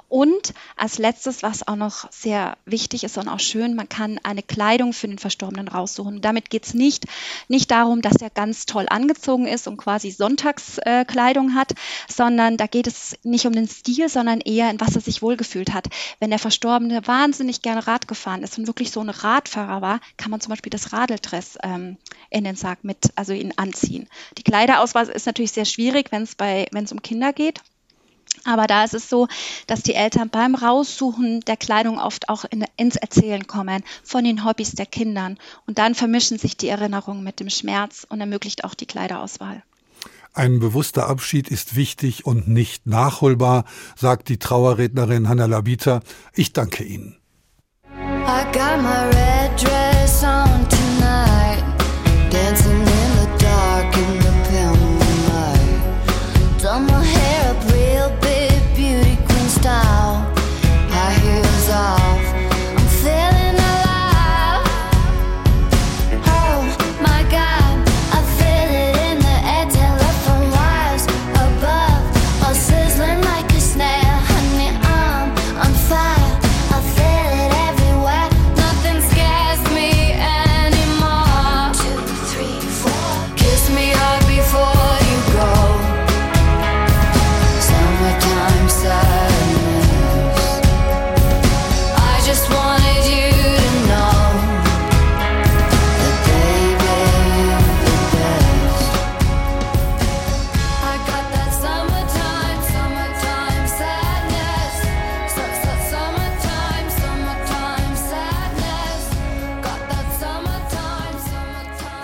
Und als letztes, was auch noch sehr wichtig ist und auch schön, man kann eine Kleidung für den Verstorbenen raussuchen. Damit geht es nicht, nicht darum, dass er ganz toll angezogen ist und quasi Sonntagskleidung äh, hat, sondern da geht es nicht um den Stil, sondern eher in was er sich wohlgefühlt hat. Wenn der Verstorbene wahnsinnig wahnsinnig gerne Rad gefahren ist und wirklich so ein Radfahrer war, kann man zum Beispiel das Radeldress ähm, in den Sarg mit, also ihn anziehen. Die Kleiderauswahl ist natürlich sehr schwierig, wenn es wenn es um Kinder geht. Aber da ist es so, dass die Eltern beim Raussuchen der Kleidung oft auch in, ins Erzählen kommen von den Hobbys der Kindern. Und dann vermischen sich die Erinnerungen mit dem Schmerz und ermöglicht auch die Kleiderauswahl. Ein bewusster Abschied ist wichtig und nicht nachholbar, sagt die Trauerrednerin Hanna Labita. Ich danke Ihnen. I got my red dress on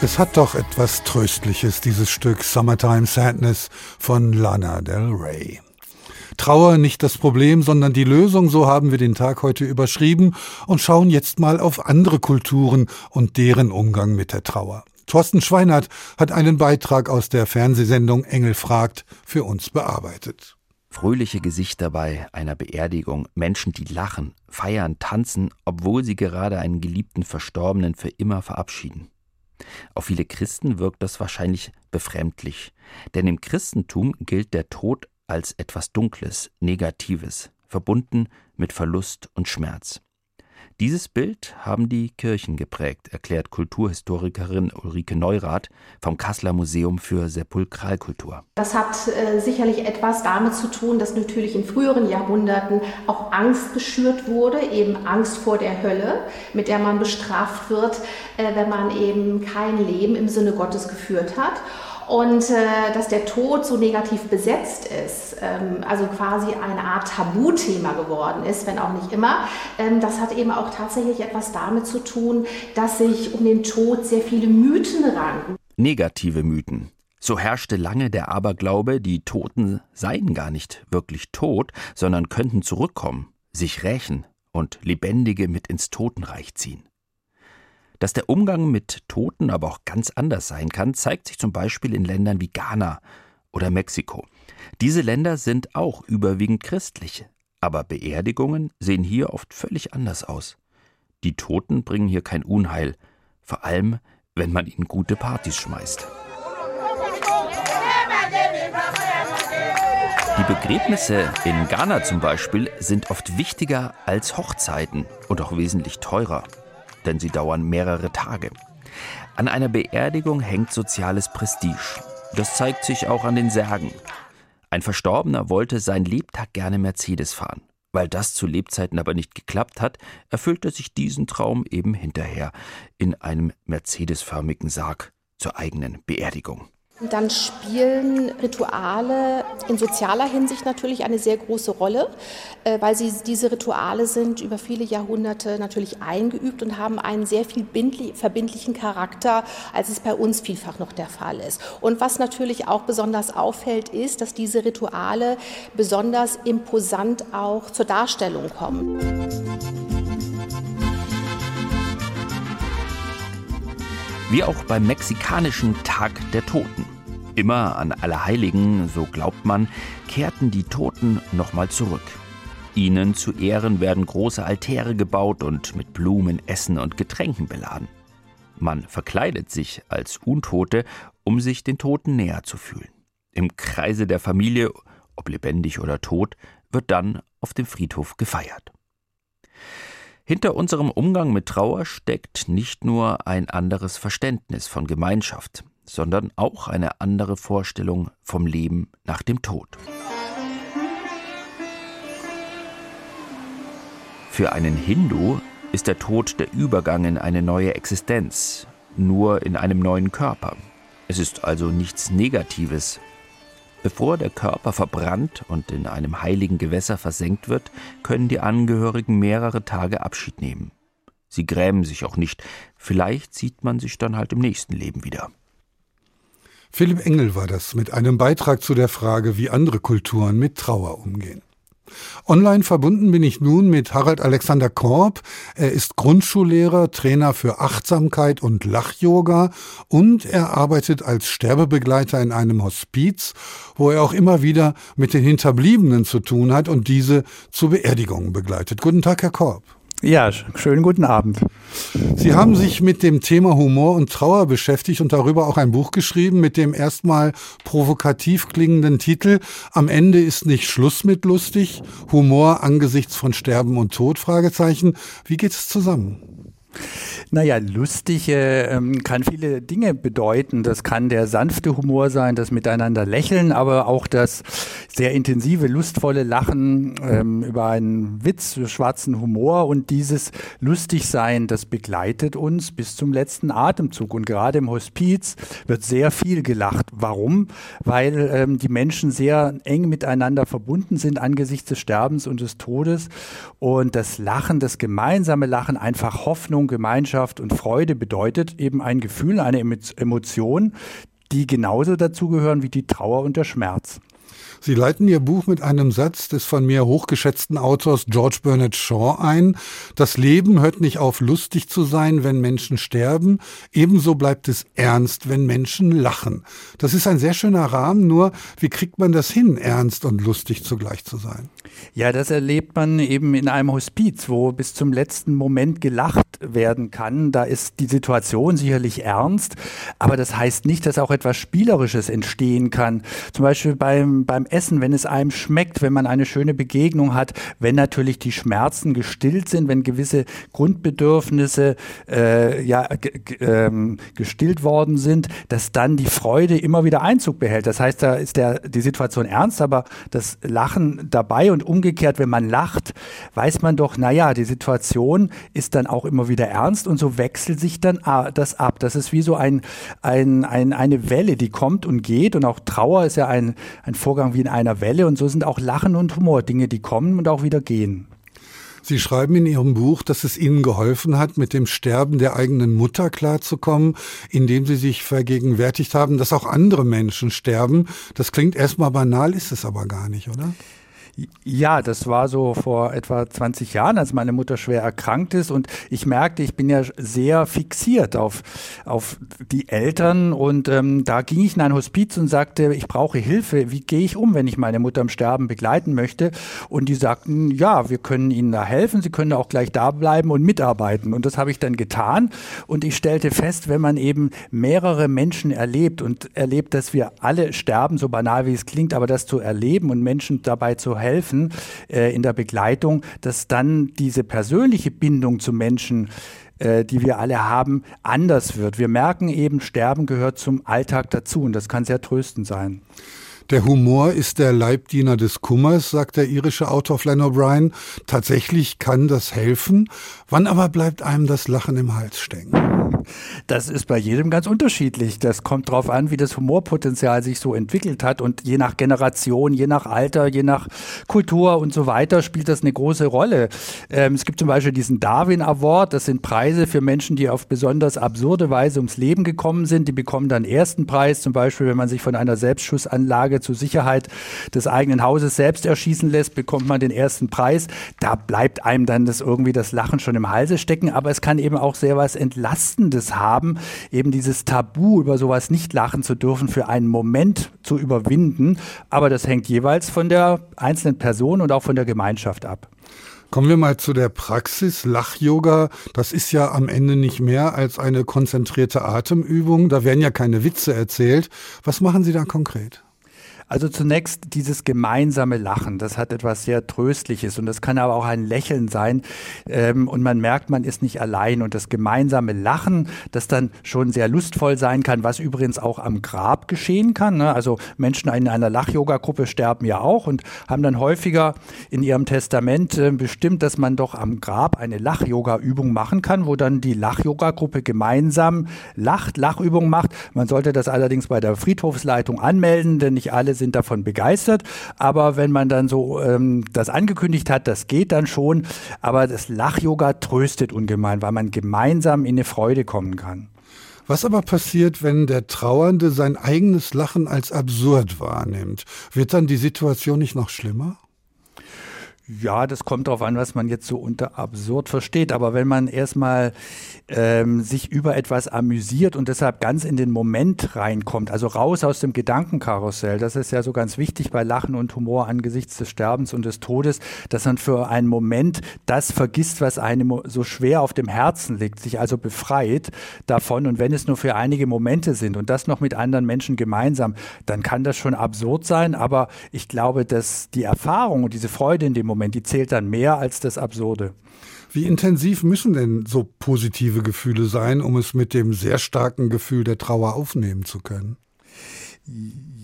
Es hat doch etwas Tröstliches, dieses Stück Summertime Sadness von Lana Del Rey. Trauer nicht das Problem, sondern die Lösung, so haben wir den Tag heute überschrieben und schauen jetzt mal auf andere Kulturen und deren Umgang mit der Trauer. Thorsten Schweinert hat einen Beitrag aus der Fernsehsendung Engel fragt für uns bearbeitet. Fröhliche Gesichter bei einer Beerdigung, Menschen, die lachen, feiern, tanzen, obwohl sie gerade einen geliebten Verstorbenen für immer verabschieden. Auf viele Christen wirkt das wahrscheinlich befremdlich, denn im Christentum gilt der Tod als etwas Dunkles, Negatives, verbunden mit Verlust und Schmerz. Dieses Bild haben die Kirchen geprägt, erklärt Kulturhistorikerin Ulrike Neurath vom Kasseler Museum für Sepulkralkultur. Das hat äh, sicherlich etwas damit zu tun, dass natürlich in früheren Jahrhunderten auch Angst geschürt wurde, eben Angst vor der Hölle, mit der man bestraft wird, äh, wenn man eben kein Leben im Sinne Gottes geführt hat und äh, dass der Tod so negativ besetzt ist, ähm, also quasi eine Art Tabuthema geworden ist, wenn auch nicht immer, ähm, das hat eben auch tatsächlich etwas damit zu tun, dass sich um den Tod sehr viele Mythen ranken. Negative Mythen. So herrschte lange der Aberglaube, die Toten seien gar nicht wirklich tot, sondern könnten zurückkommen, sich rächen und Lebendige mit ins Totenreich ziehen. Dass der Umgang mit Toten aber auch ganz anders sein kann, zeigt sich zum Beispiel in Ländern wie Ghana oder Mexiko. Diese Länder sind auch überwiegend christlich, Aber Beerdigungen sehen hier oft völlig anders aus. Die Toten bringen hier kein Unheil, vor allem wenn man ihnen gute Partys schmeißt. Die Begräbnisse in Ghana zum Beispiel sind oft wichtiger als Hochzeiten und auch wesentlich teurer, denn sie dauern mehrere Tage. An einer Beerdigung hängt soziales Prestige. Das zeigt sich auch an den Särgen. Ein Verstorbener wollte sein Lebtag gerne Mercedes fahren. Weil das zu Lebzeiten aber nicht geklappt hat, erfüllte sich diesen Traum eben hinterher in einem Mercedesförmigen Sarg zur eigenen Beerdigung. Dann spielen Rituale in sozialer Hinsicht natürlich eine sehr große Rolle, äh, weil sie, diese Rituale sind über viele Jahrhunderte natürlich eingeübt und haben einen sehr viel verbindlichen Charakter, als es bei uns vielfach noch der Fall ist. Und was natürlich auch besonders auffällt, ist, dass diese Rituale besonders imposant auch zur Darstellung kommen. Wie auch beim mexikanischen Tag der Toten. Immer an Allerheiligen, so glaubt man, kehrten die Toten nochmal zurück. Ihnen zu Ehren werden große Altäre gebaut und mit Blumen, Essen und Getränken beladen. Man verkleidet sich als Untote, um sich den Toten näher zu fühlen. Im Kreise der Familie, ob lebendig oder tot, wird dann auf dem Friedhof gefeiert. Hinter unserem Umgang mit Trauer steckt nicht nur ein anderes Verständnis von Gemeinschaft, sondern auch eine andere Vorstellung vom Leben nach dem Tod. Für einen Hindu ist der Tod der Übergang in eine neue Existenz, nur in einem neuen Körper. Es ist also nichts Negatives, Bevor der Körper verbrannt und in einem heiligen Gewässer versenkt wird, können die Angehörigen mehrere Tage Abschied nehmen. Sie grämen sich auch nicht, vielleicht sieht man sich dann halt im nächsten Leben wieder. Philipp Engel war das mit einem Beitrag zu der Frage, wie andere Kulturen mit Trauer umgehen. Online verbunden bin ich nun mit Harald Alexander Korb. Er ist Grundschullehrer, Trainer für Achtsamkeit und Lach-Yoga und er arbeitet als Sterbebegleiter in einem Hospiz, wo er auch immer wieder mit den Hinterbliebenen zu tun hat und diese zu Beerdigungen begleitet. Guten Tag, Herr Korb. Ja, schönen guten Abend. Sie haben sich mit dem Thema Humor und Trauer beschäftigt und darüber auch ein Buch geschrieben mit dem erstmal provokativ klingenden Titel Am Ende ist nicht Schluss mit lustig, Humor angesichts von Sterben und Tod Fragezeichen. Wie geht es zusammen? Naja, lustig äh, kann viele Dinge bedeuten. Das kann der sanfte Humor sein, das Miteinander lächeln, aber auch das sehr intensive, lustvolle Lachen ähm, über einen Witz, schwarzen Humor und dieses Lustigsein, das begleitet uns bis zum letzten Atemzug. Und gerade im Hospiz wird sehr viel gelacht. Warum? Weil ähm, die Menschen sehr eng miteinander verbunden sind angesichts des Sterbens und des Todes und das Lachen, das gemeinsame Lachen einfach Hoffnung, Gemeinschaft, Leidenschaft und Freude bedeutet eben ein Gefühl, eine Emotion, die genauso dazugehören wie die Trauer und der Schmerz. Sie leiten Ihr Buch mit einem Satz des von mir hochgeschätzten Autors George Bernard Shaw ein. Das Leben hört nicht auf, lustig zu sein, wenn Menschen sterben. Ebenso bleibt es ernst, wenn Menschen lachen. Das ist ein sehr schöner Rahmen, nur wie kriegt man das hin, ernst und lustig zugleich zu sein? Ja, das erlebt man eben in einem Hospiz, wo bis zum letzten Moment gelacht werden kann. Da ist die Situation sicherlich ernst, aber das heißt nicht, dass auch etwas Spielerisches entstehen kann. Zum Beispiel beim, beim Essen, wenn es einem schmeckt, wenn man eine schöne Begegnung hat, wenn natürlich die Schmerzen gestillt sind, wenn gewisse Grundbedürfnisse äh, ja, ähm, gestillt worden sind, dass dann die Freude immer wieder Einzug behält. Das heißt, da ist der, die Situation ernst, aber das Lachen dabei und umgekehrt, wenn man lacht, weiß man doch, naja, die Situation ist dann auch immer wieder ernst und so wechselt sich dann das ab. Das ist wie so ein, ein, ein, eine Welle, die kommt und geht und auch Trauer ist ja ein, ein Vorgang wie in einer Welle und so sind auch Lachen und Humor Dinge, die kommen und auch wieder gehen. Sie schreiben in Ihrem Buch, dass es Ihnen geholfen hat, mit dem Sterben der eigenen Mutter klarzukommen, indem Sie sich vergegenwärtigt haben, dass auch andere Menschen sterben. Das klingt erstmal banal, ist es aber gar nicht, oder? Ja, das war so vor etwa 20 Jahren, als meine Mutter schwer erkrankt ist und ich merkte, ich bin ja sehr fixiert auf, auf die Eltern und ähm, da ging ich in ein Hospiz und sagte, ich brauche Hilfe. Wie gehe ich um, wenn ich meine Mutter im Sterben begleiten möchte? Und die sagten, ja, wir können Ihnen da helfen, Sie können auch gleich da bleiben und mitarbeiten. Und das habe ich dann getan und ich stellte fest, wenn man eben mehrere Menschen erlebt und erlebt, dass wir alle sterben, so banal wie es klingt, aber das zu erleben und Menschen dabei zu helfen äh, in der Begleitung, dass dann diese persönliche Bindung zu Menschen äh, die wir alle haben, anders wird. Wir merken eben, Sterben gehört zum Alltag dazu und das kann sehr tröstend sein. Der Humor ist der Leibdiener des Kummers, sagt der irische Autor Flann O'Brien. Tatsächlich kann das helfen. Wann aber bleibt einem das Lachen im Hals stecken? Das ist bei jedem ganz unterschiedlich. Das kommt darauf an, wie das Humorpotenzial sich so entwickelt hat. Und je nach Generation, je nach Alter, je nach Kultur und so weiter spielt das eine große Rolle. Ähm, es gibt zum Beispiel diesen Darwin Award. Das sind Preise für Menschen, die auf besonders absurde Weise ums Leben gekommen sind. Die bekommen dann ersten Preis, zum Beispiel, wenn man sich von einer Selbstschussanlage zur Sicherheit des eigenen Hauses selbst erschießen lässt, bekommt man den ersten Preis. Da bleibt einem dann das irgendwie das Lachen schon im Halse stecken. Aber es kann eben auch sehr was Entlastendes haben, eben dieses Tabu, über sowas nicht lachen zu dürfen, für einen Moment zu überwinden. Aber das hängt jeweils von der einzelnen Person und auch von der Gemeinschaft ab. Kommen wir mal zu der Praxis. Lach-Yoga, das ist ja am Ende nicht mehr als eine konzentrierte Atemübung. Da werden ja keine Witze erzählt. Was machen Sie da konkret? Also zunächst dieses gemeinsame Lachen, das hat etwas sehr Tröstliches und das kann aber auch ein Lächeln sein ähm, und man merkt, man ist nicht allein und das gemeinsame Lachen, das dann schon sehr lustvoll sein kann, was übrigens auch am Grab geschehen kann. Ne? Also Menschen in einer Lach-Yoga-Gruppe sterben ja auch und haben dann häufiger in ihrem Testament äh, bestimmt, dass man doch am Grab eine Lach-Yoga-Übung machen kann, wo dann die Lach-Yoga-Gruppe gemeinsam lacht, Lachübungen macht. Man sollte das allerdings bei der Friedhofsleitung anmelden, denn nicht alle sind davon begeistert. Aber wenn man dann so ähm, das angekündigt hat, das geht dann schon. Aber das Lach-Yoga tröstet ungemein, weil man gemeinsam in eine Freude kommen kann. Was aber passiert, wenn der Trauernde sein eigenes Lachen als absurd wahrnimmt? Wird dann die Situation nicht noch schlimmer? Ja, das kommt darauf an, was man jetzt so unter absurd versteht. Aber wenn man erstmal ähm, sich über etwas amüsiert und deshalb ganz in den Moment reinkommt, also raus aus dem Gedankenkarussell, das ist ja so ganz wichtig bei Lachen und Humor angesichts des Sterbens und des Todes, dass man für einen Moment das vergisst, was einem so schwer auf dem Herzen liegt, sich also befreit davon. Und wenn es nur für einige Momente sind und das noch mit anderen Menschen gemeinsam, dann kann das schon absurd sein. Aber ich glaube, dass die Erfahrung und diese Freude in dem Moment Moment, die zählt dann mehr als das Absurde. Wie intensiv müssen denn so positive Gefühle sein, um es mit dem sehr starken Gefühl der Trauer aufnehmen zu können?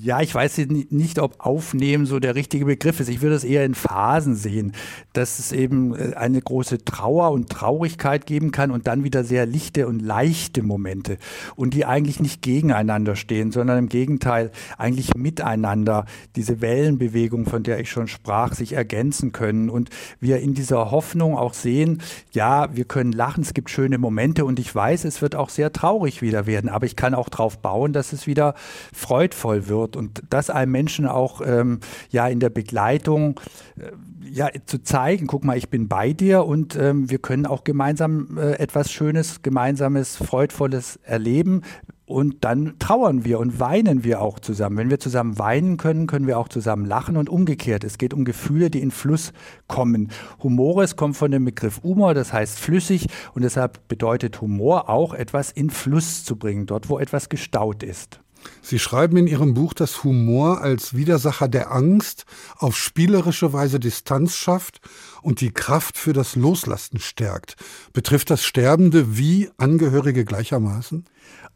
Ja, ich weiß nicht, ob aufnehmen so der richtige Begriff ist. Ich würde es eher in Phasen sehen, dass es eben äh, eine große Trauer und Traurigkeit geben kann und dann wieder sehr lichte und leichte Momente und die eigentlich nicht gegeneinander stehen, sondern im Gegenteil eigentlich miteinander diese Wellenbewegung, von der ich schon sprach, sich ergänzen können und wir in dieser Hoffnung auch sehen, ja, wir können lachen, es gibt schöne Momente und ich weiß, es wird auch sehr traurig wieder werden, aber ich kann auch darauf bauen, dass es wieder freudvoll und das einem Menschen auch ähm, ja in der Begleitung äh, ja zu zeigen, guck mal, ich bin bei dir und ähm, wir können auch gemeinsam äh, etwas Schönes, gemeinsames, freudvolles erleben. Und dann trauern wir und weinen wir auch zusammen. Wenn wir zusammen weinen können, können wir auch zusammen lachen und umgekehrt. Es geht um Gefühle, die in Fluss kommen. Humores kommt von dem Begriff Humor, das heißt flüssig und deshalb bedeutet Humor auch etwas in Fluss zu bringen, dort wo etwas gestaut ist. Sie schreiben in Ihrem Buch, dass Humor als Widersacher der Angst auf spielerische Weise Distanz schafft und die Kraft für das Loslassen stärkt. Betrifft das Sterbende wie Angehörige gleichermaßen?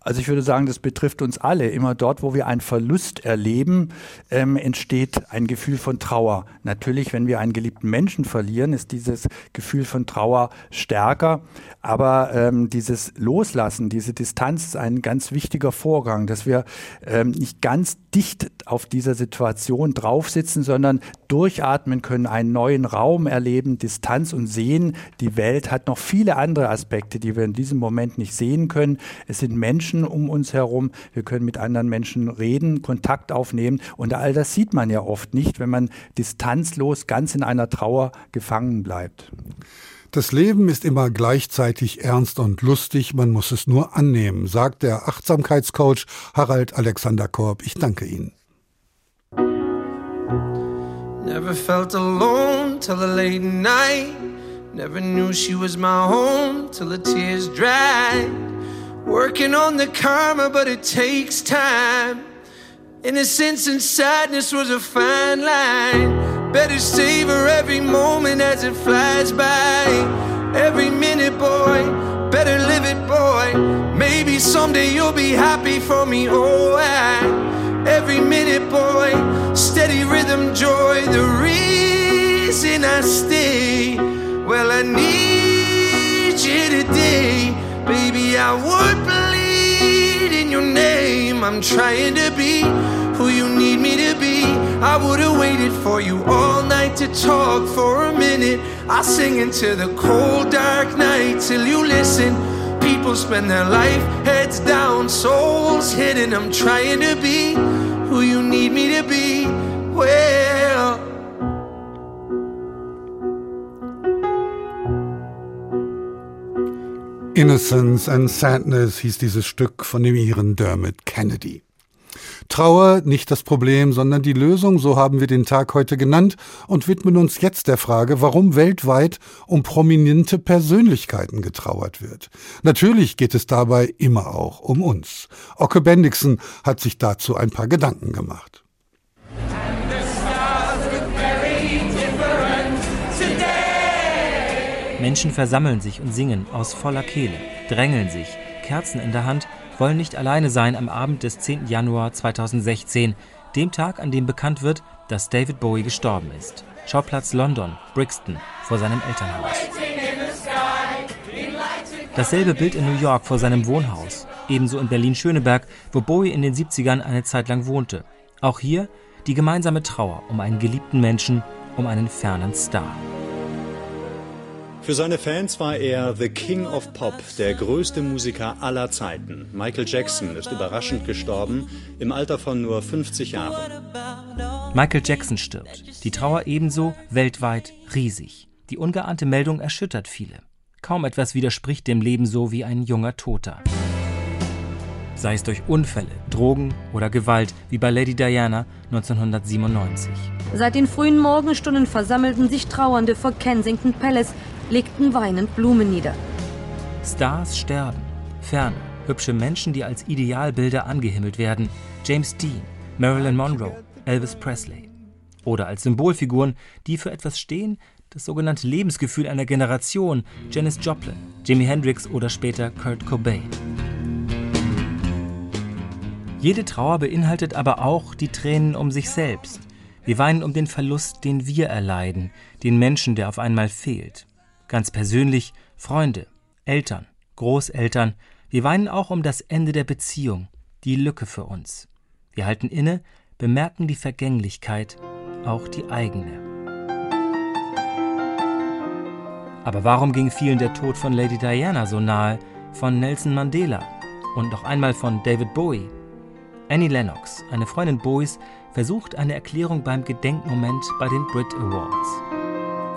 Also ich würde sagen, das betrifft uns alle. Immer dort, wo wir einen Verlust erleben, ähm, entsteht ein Gefühl von Trauer. Natürlich, wenn wir einen geliebten Menschen verlieren, ist dieses Gefühl von Trauer stärker. Aber ähm, dieses Loslassen, diese Distanz ist ein ganz wichtiger Vorgang, dass wir ähm, nicht ganz dicht auf dieser Situation draufsitzen, sondern durchatmen können, einen neuen Raum erleben eben Distanz und sehen, die Welt hat noch viele andere Aspekte, die wir in diesem Moment nicht sehen können. Es sind Menschen um uns herum, wir können mit anderen Menschen reden, Kontakt aufnehmen und all das sieht man ja oft nicht, wenn man distanzlos ganz in einer Trauer gefangen bleibt. Das Leben ist immer gleichzeitig ernst und lustig, man muss es nur annehmen, sagt der Achtsamkeitscoach Harald Alexander Korb. Ich danke Ihnen. Never felt alone till the late night. Never knew she was my home till the tears dried. Working on the karma, but it takes time. Innocence and sadness was a fine line. Better savor every moment as it flies by. Every minute, boy, better live it, boy. Maybe someday you'll be happy for me, oh, I. Every minute, boy, rhythm, joy. The reason I stay, well, I need you today. Baby, I would bleed in your name. I'm trying to be who you need me to be. I would've waited for you all night to talk for a minute. I sing into the cold, dark night till you listen. People spend their life heads down, souls hidden. I'm trying to be who you need me to be. Well, Innocence and Sadness hieß dieses Stück von dem Iren Dermot Kennedy. Trauer nicht das Problem, sondern die Lösung, so haben wir den Tag heute genannt und widmen uns jetzt der Frage, warum weltweit um prominente Persönlichkeiten getrauert wird. Natürlich geht es dabei immer auch um uns. Ocke Bendixen hat sich dazu ein paar Gedanken gemacht. Menschen versammeln sich und singen aus voller Kehle, drängeln sich, Kerzen in der Hand, wollen nicht alleine sein am Abend des 10. Januar 2016, dem Tag, an dem bekannt wird, dass David Bowie gestorben ist. Schauplatz London, Brixton, vor seinem Elternhaus. Dasselbe Bild in New York vor seinem Wohnhaus, ebenso in Berlin-Schöneberg, wo Bowie in den 70ern eine Zeit lang wohnte. Auch hier die gemeinsame Trauer um einen geliebten Menschen, um einen fernen Star. Für seine Fans war er The King of Pop, der größte Musiker aller Zeiten. Michael Jackson ist überraschend gestorben, im Alter von nur 50 Jahren. Michael Jackson stirbt. Die Trauer ebenso weltweit riesig. Die ungeahnte Meldung erschüttert viele. Kaum etwas widerspricht dem Leben so wie ein junger Toter. Sei es durch Unfälle, Drogen oder Gewalt, wie bei Lady Diana 1997. Seit den frühen Morgenstunden versammelten sich Trauernde vor Kensington Palace, legten weinend Blumen nieder. Stars sterben. Ferne, hübsche Menschen, die als Idealbilder angehimmelt werden. James Dean, Marilyn Monroe, Elvis Presley. Oder als Symbolfiguren, die für etwas stehen, das sogenannte Lebensgefühl einer Generation, Janis Joplin, Jimi Hendrix oder später Kurt Cobain. Jede Trauer beinhaltet aber auch die Tränen um sich selbst. Wir weinen um den Verlust, den wir erleiden, den Menschen, der auf einmal fehlt. Ganz persönlich Freunde, Eltern, Großeltern. Wir weinen auch um das Ende der Beziehung, die Lücke für uns. Wir halten inne, bemerken die Vergänglichkeit, auch die eigene. Aber warum ging vielen der Tod von Lady Diana so nahe, von Nelson Mandela und noch einmal von David Bowie? Annie Lennox, eine Freundin Bowies, versucht eine Erklärung beim Gedenkmoment bei den Brit Awards.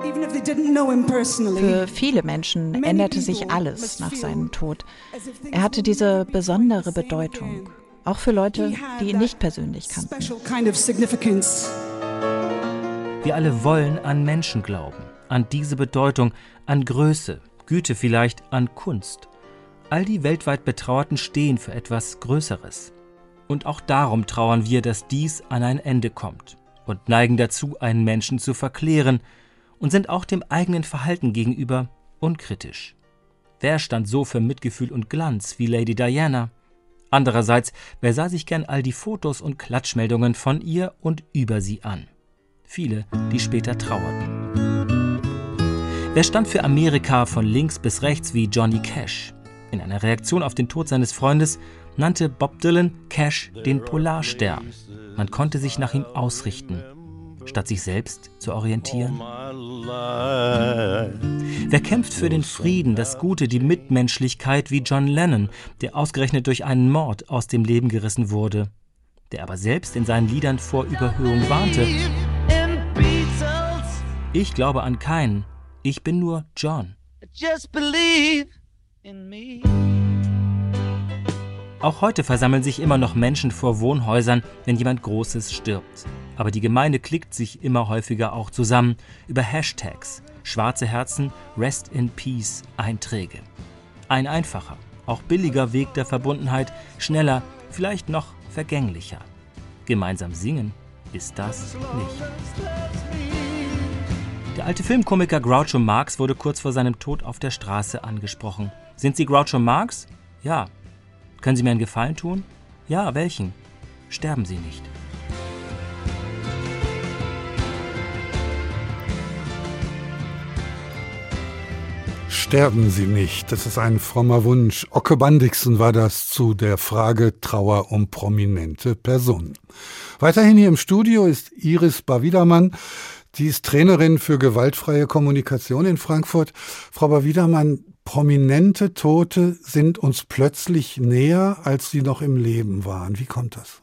Für viele Menschen änderte sich alles nach seinem Tod. Er hatte diese besondere Bedeutung, auch für Leute, die ihn nicht persönlich kannten. Wir alle wollen an Menschen glauben, an diese Bedeutung, an Größe, Güte vielleicht, an Kunst. All die weltweit Betrauerten stehen für etwas Größeres. Und auch darum trauern wir, dass dies an ein Ende kommt und neigen dazu, einen Menschen zu verklären, und sind auch dem eigenen Verhalten gegenüber unkritisch. Wer stand so für Mitgefühl und Glanz wie Lady Diana? Andererseits, wer sah sich gern all die Fotos und Klatschmeldungen von ihr und über sie an? Viele, die später trauerten. Wer stand für Amerika von links bis rechts wie Johnny Cash? In einer Reaktion auf den Tod seines Freundes nannte Bob Dylan Cash den Polarstern. Man konnte sich nach ihm ausrichten. Statt sich selbst zu orientieren? Wer kämpft für den Frieden, das Gute, die Mitmenschlichkeit wie John Lennon, der ausgerechnet durch einen Mord aus dem Leben gerissen wurde, der aber selbst in seinen Liedern vor Überhöhung warnte? Ich glaube an keinen, ich bin nur John. Just believe in me. Auch heute versammeln sich immer noch Menschen vor Wohnhäusern, wenn jemand Großes stirbt. Aber die Gemeinde klickt sich immer häufiger auch zusammen über Hashtags, schwarze Herzen, Rest in Peace Einträge. Ein einfacher, auch billiger Weg der Verbundenheit, schneller, vielleicht noch vergänglicher. Gemeinsam singen ist das nicht. Der alte Filmkomiker Groucho Marx wurde kurz vor seinem Tod auf der Straße angesprochen. Sind Sie Groucho Marx? Ja, können Sie mir einen Gefallen tun? Ja, welchen? Sterben Sie nicht. Sterben Sie nicht, das ist ein frommer Wunsch. Ocke Bandixen war das zu der Frage Trauer um prominente Personen. Weiterhin hier im Studio ist Iris Bawidermann. Die ist Trainerin für gewaltfreie Kommunikation in Frankfurt. Frau Bawidermann, prominente Tote sind uns plötzlich näher, als sie noch im Leben waren. Wie kommt das?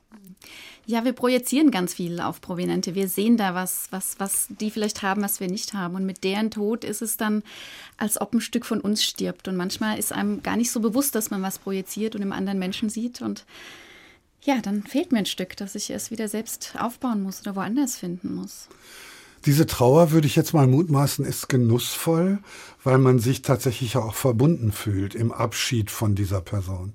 Ja, wir projizieren ganz viel auf Prominente. Wir sehen da was, was, was die vielleicht haben, was wir nicht haben. Und mit deren Tod ist es dann, als ob ein Stück von uns stirbt. Und manchmal ist einem gar nicht so bewusst, dass man was projiziert und im anderen Menschen sieht. Und ja, dann fehlt mir ein Stück, dass ich es wieder selbst aufbauen muss oder woanders finden muss. Diese Trauer, würde ich jetzt mal mutmaßen, ist genussvoll, weil man sich tatsächlich auch verbunden fühlt im Abschied von dieser Person.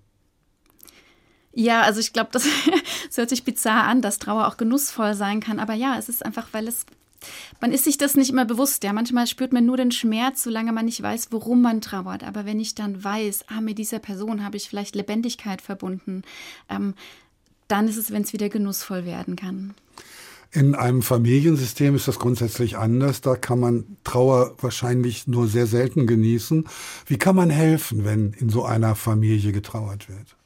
Ja, also ich glaube, das, das hört sich bizarr an, dass Trauer auch genussvoll sein kann. Aber ja, es ist einfach, weil es man ist sich das nicht immer bewusst. Ja, manchmal spürt man nur den Schmerz, solange man nicht weiß, worum man trauert. Aber wenn ich dann weiß, ah, mit dieser Person habe ich vielleicht Lebendigkeit verbunden, ähm, dann ist es, wenn es wieder genussvoll werden kann. In einem Familiensystem ist das grundsätzlich anders. Da kann man Trauer wahrscheinlich nur sehr selten genießen. Wie kann man helfen, wenn in so einer Familie getrauert wird?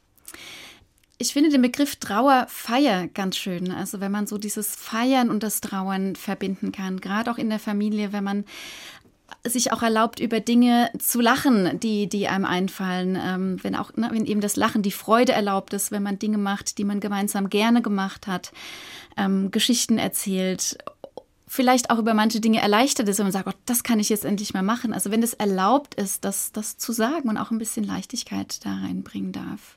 Ich finde den Begriff Trauerfeier ganz schön. Also wenn man so dieses Feiern und das Trauern verbinden kann, gerade auch in der Familie, wenn man sich auch erlaubt, über Dinge zu lachen, die, die einem einfallen. Ähm, wenn auch, ne, wenn eben das Lachen, die Freude erlaubt ist, wenn man Dinge macht, die man gemeinsam gerne gemacht hat ähm, Geschichten erzählt, vielleicht auch über manche Dinge erleichtert ist, wenn man sagt, oh, das kann ich jetzt endlich mal machen. Also wenn es erlaubt ist, das, das zu sagen und auch ein bisschen Leichtigkeit da reinbringen darf.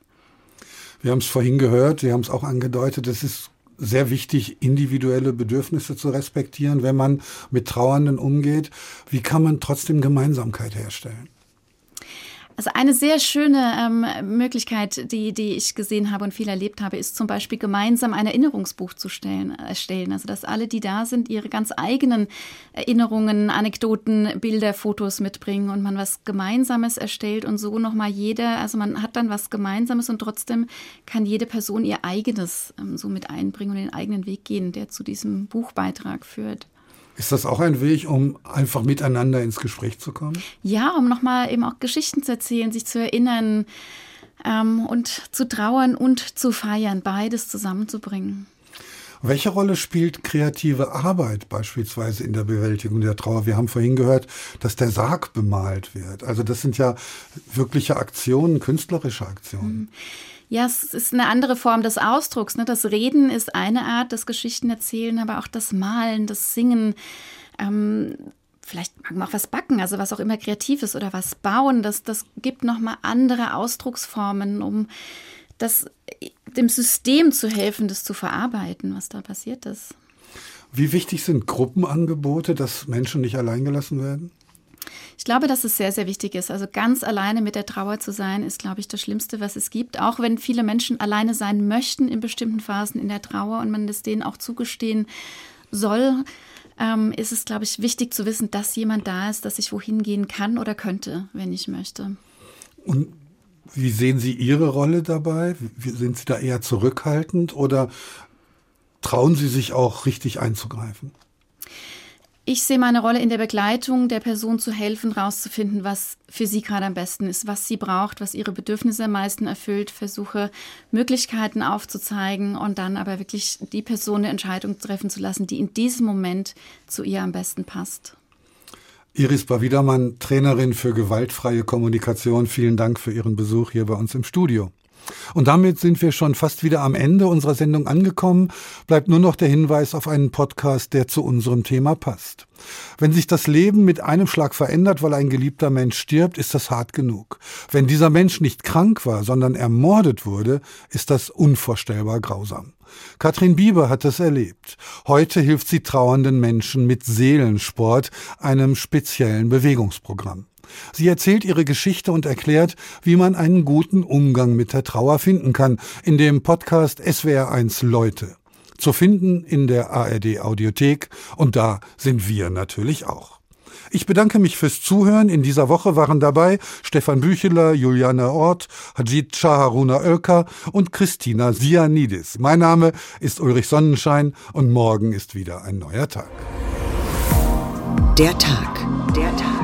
Wir haben es vorhin gehört, Sie haben es auch angedeutet, es ist sehr wichtig, individuelle Bedürfnisse zu respektieren, wenn man mit Trauernden umgeht. Wie kann man trotzdem Gemeinsamkeit herstellen? Also eine sehr schöne ähm, Möglichkeit, die, die ich gesehen habe und viel erlebt habe, ist zum Beispiel gemeinsam ein Erinnerungsbuch zu stellen, erstellen. Also dass alle, die da sind, ihre ganz eigenen Erinnerungen, Anekdoten, Bilder, Fotos mitbringen und man was Gemeinsames erstellt und so nochmal jeder, also man hat dann was Gemeinsames und trotzdem kann jede Person ihr eigenes ähm, so mit einbringen und den eigenen Weg gehen, der zu diesem Buchbeitrag führt. Ist das auch ein Weg, um einfach miteinander ins Gespräch zu kommen? Ja, um nochmal eben auch Geschichten zu erzählen, sich zu erinnern ähm, und zu trauern und zu feiern, beides zusammenzubringen. Welche Rolle spielt kreative Arbeit beispielsweise in der Bewältigung der Trauer? Wir haben vorhin gehört, dass der Sarg bemalt wird. Also das sind ja wirkliche Aktionen, künstlerische Aktionen. Mhm. Ja, es ist eine andere Form des Ausdrucks. Ne? Das Reden ist eine Art, das Geschichten erzählen, aber auch das Malen, das Singen. Ähm, vielleicht mag man auch was backen, also was auch immer Kreatives oder was bauen. Das, das gibt nochmal andere Ausdrucksformen, um das, dem System zu helfen, das zu verarbeiten, was da passiert ist. Wie wichtig sind Gruppenangebote, dass Menschen nicht alleingelassen werden? Ich glaube, dass es sehr, sehr wichtig ist. Also ganz alleine mit der Trauer zu sein, ist, glaube ich, das Schlimmste, was es gibt. Auch wenn viele Menschen alleine sein möchten in bestimmten Phasen in der Trauer und man das denen auch zugestehen soll, ähm, ist es, glaube ich, wichtig zu wissen, dass jemand da ist, dass ich wohin gehen kann oder könnte, wenn ich möchte. Und wie sehen Sie Ihre Rolle dabei? Sind Sie da eher zurückhaltend oder trauen Sie sich auch richtig einzugreifen? Ich sehe meine Rolle in der Begleitung der Person zu helfen, rauszufinden, was für sie gerade am besten ist, was sie braucht, was ihre Bedürfnisse am meisten erfüllt, versuche Möglichkeiten aufzuzeigen und dann aber wirklich die Person eine Entscheidung treffen zu lassen, die in diesem Moment zu ihr am besten passt. Iris Bawidermann, Trainerin für gewaltfreie Kommunikation, vielen Dank für Ihren Besuch hier bei uns im Studio. Und damit sind wir schon fast wieder am Ende unserer Sendung angekommen. Bleibt nur noch der Hinweis auf einen Podcast, der zu unserem Thema passt. Wenn sich das Leben mit einem Schlag verändert, weil ein geliebter Mensch stirbt, ist das hart genug. Wenn dieser Mensch nicht krank war, sondern ermordet wurde, ist das unvorstellbar grausam. Katrin Bieber hat es erlebt. Heute hilft sie trauernden Menschen mit Seelensport, einem speziellen Bewegungsprogramm. Sie erzählt ihre Geschichte und erklärt, wie man einen guten Umgang mit der Trauer finden kann, in dem Podcast SWR1 Leute. Zu finden in der ARD Audiothek und da sind wir natürlich auch. Ich bedanke mich fürs Zuhören. In dieser Woche waren dabei Stefan Bücheler, Juliane Ort, Hajid Shaharuna Oelker und Christina Sianidis. Mein Name ist Ulrich Sonnenschein und morgen ist wieder ein neuer Tag. Der Tag. Der Tag.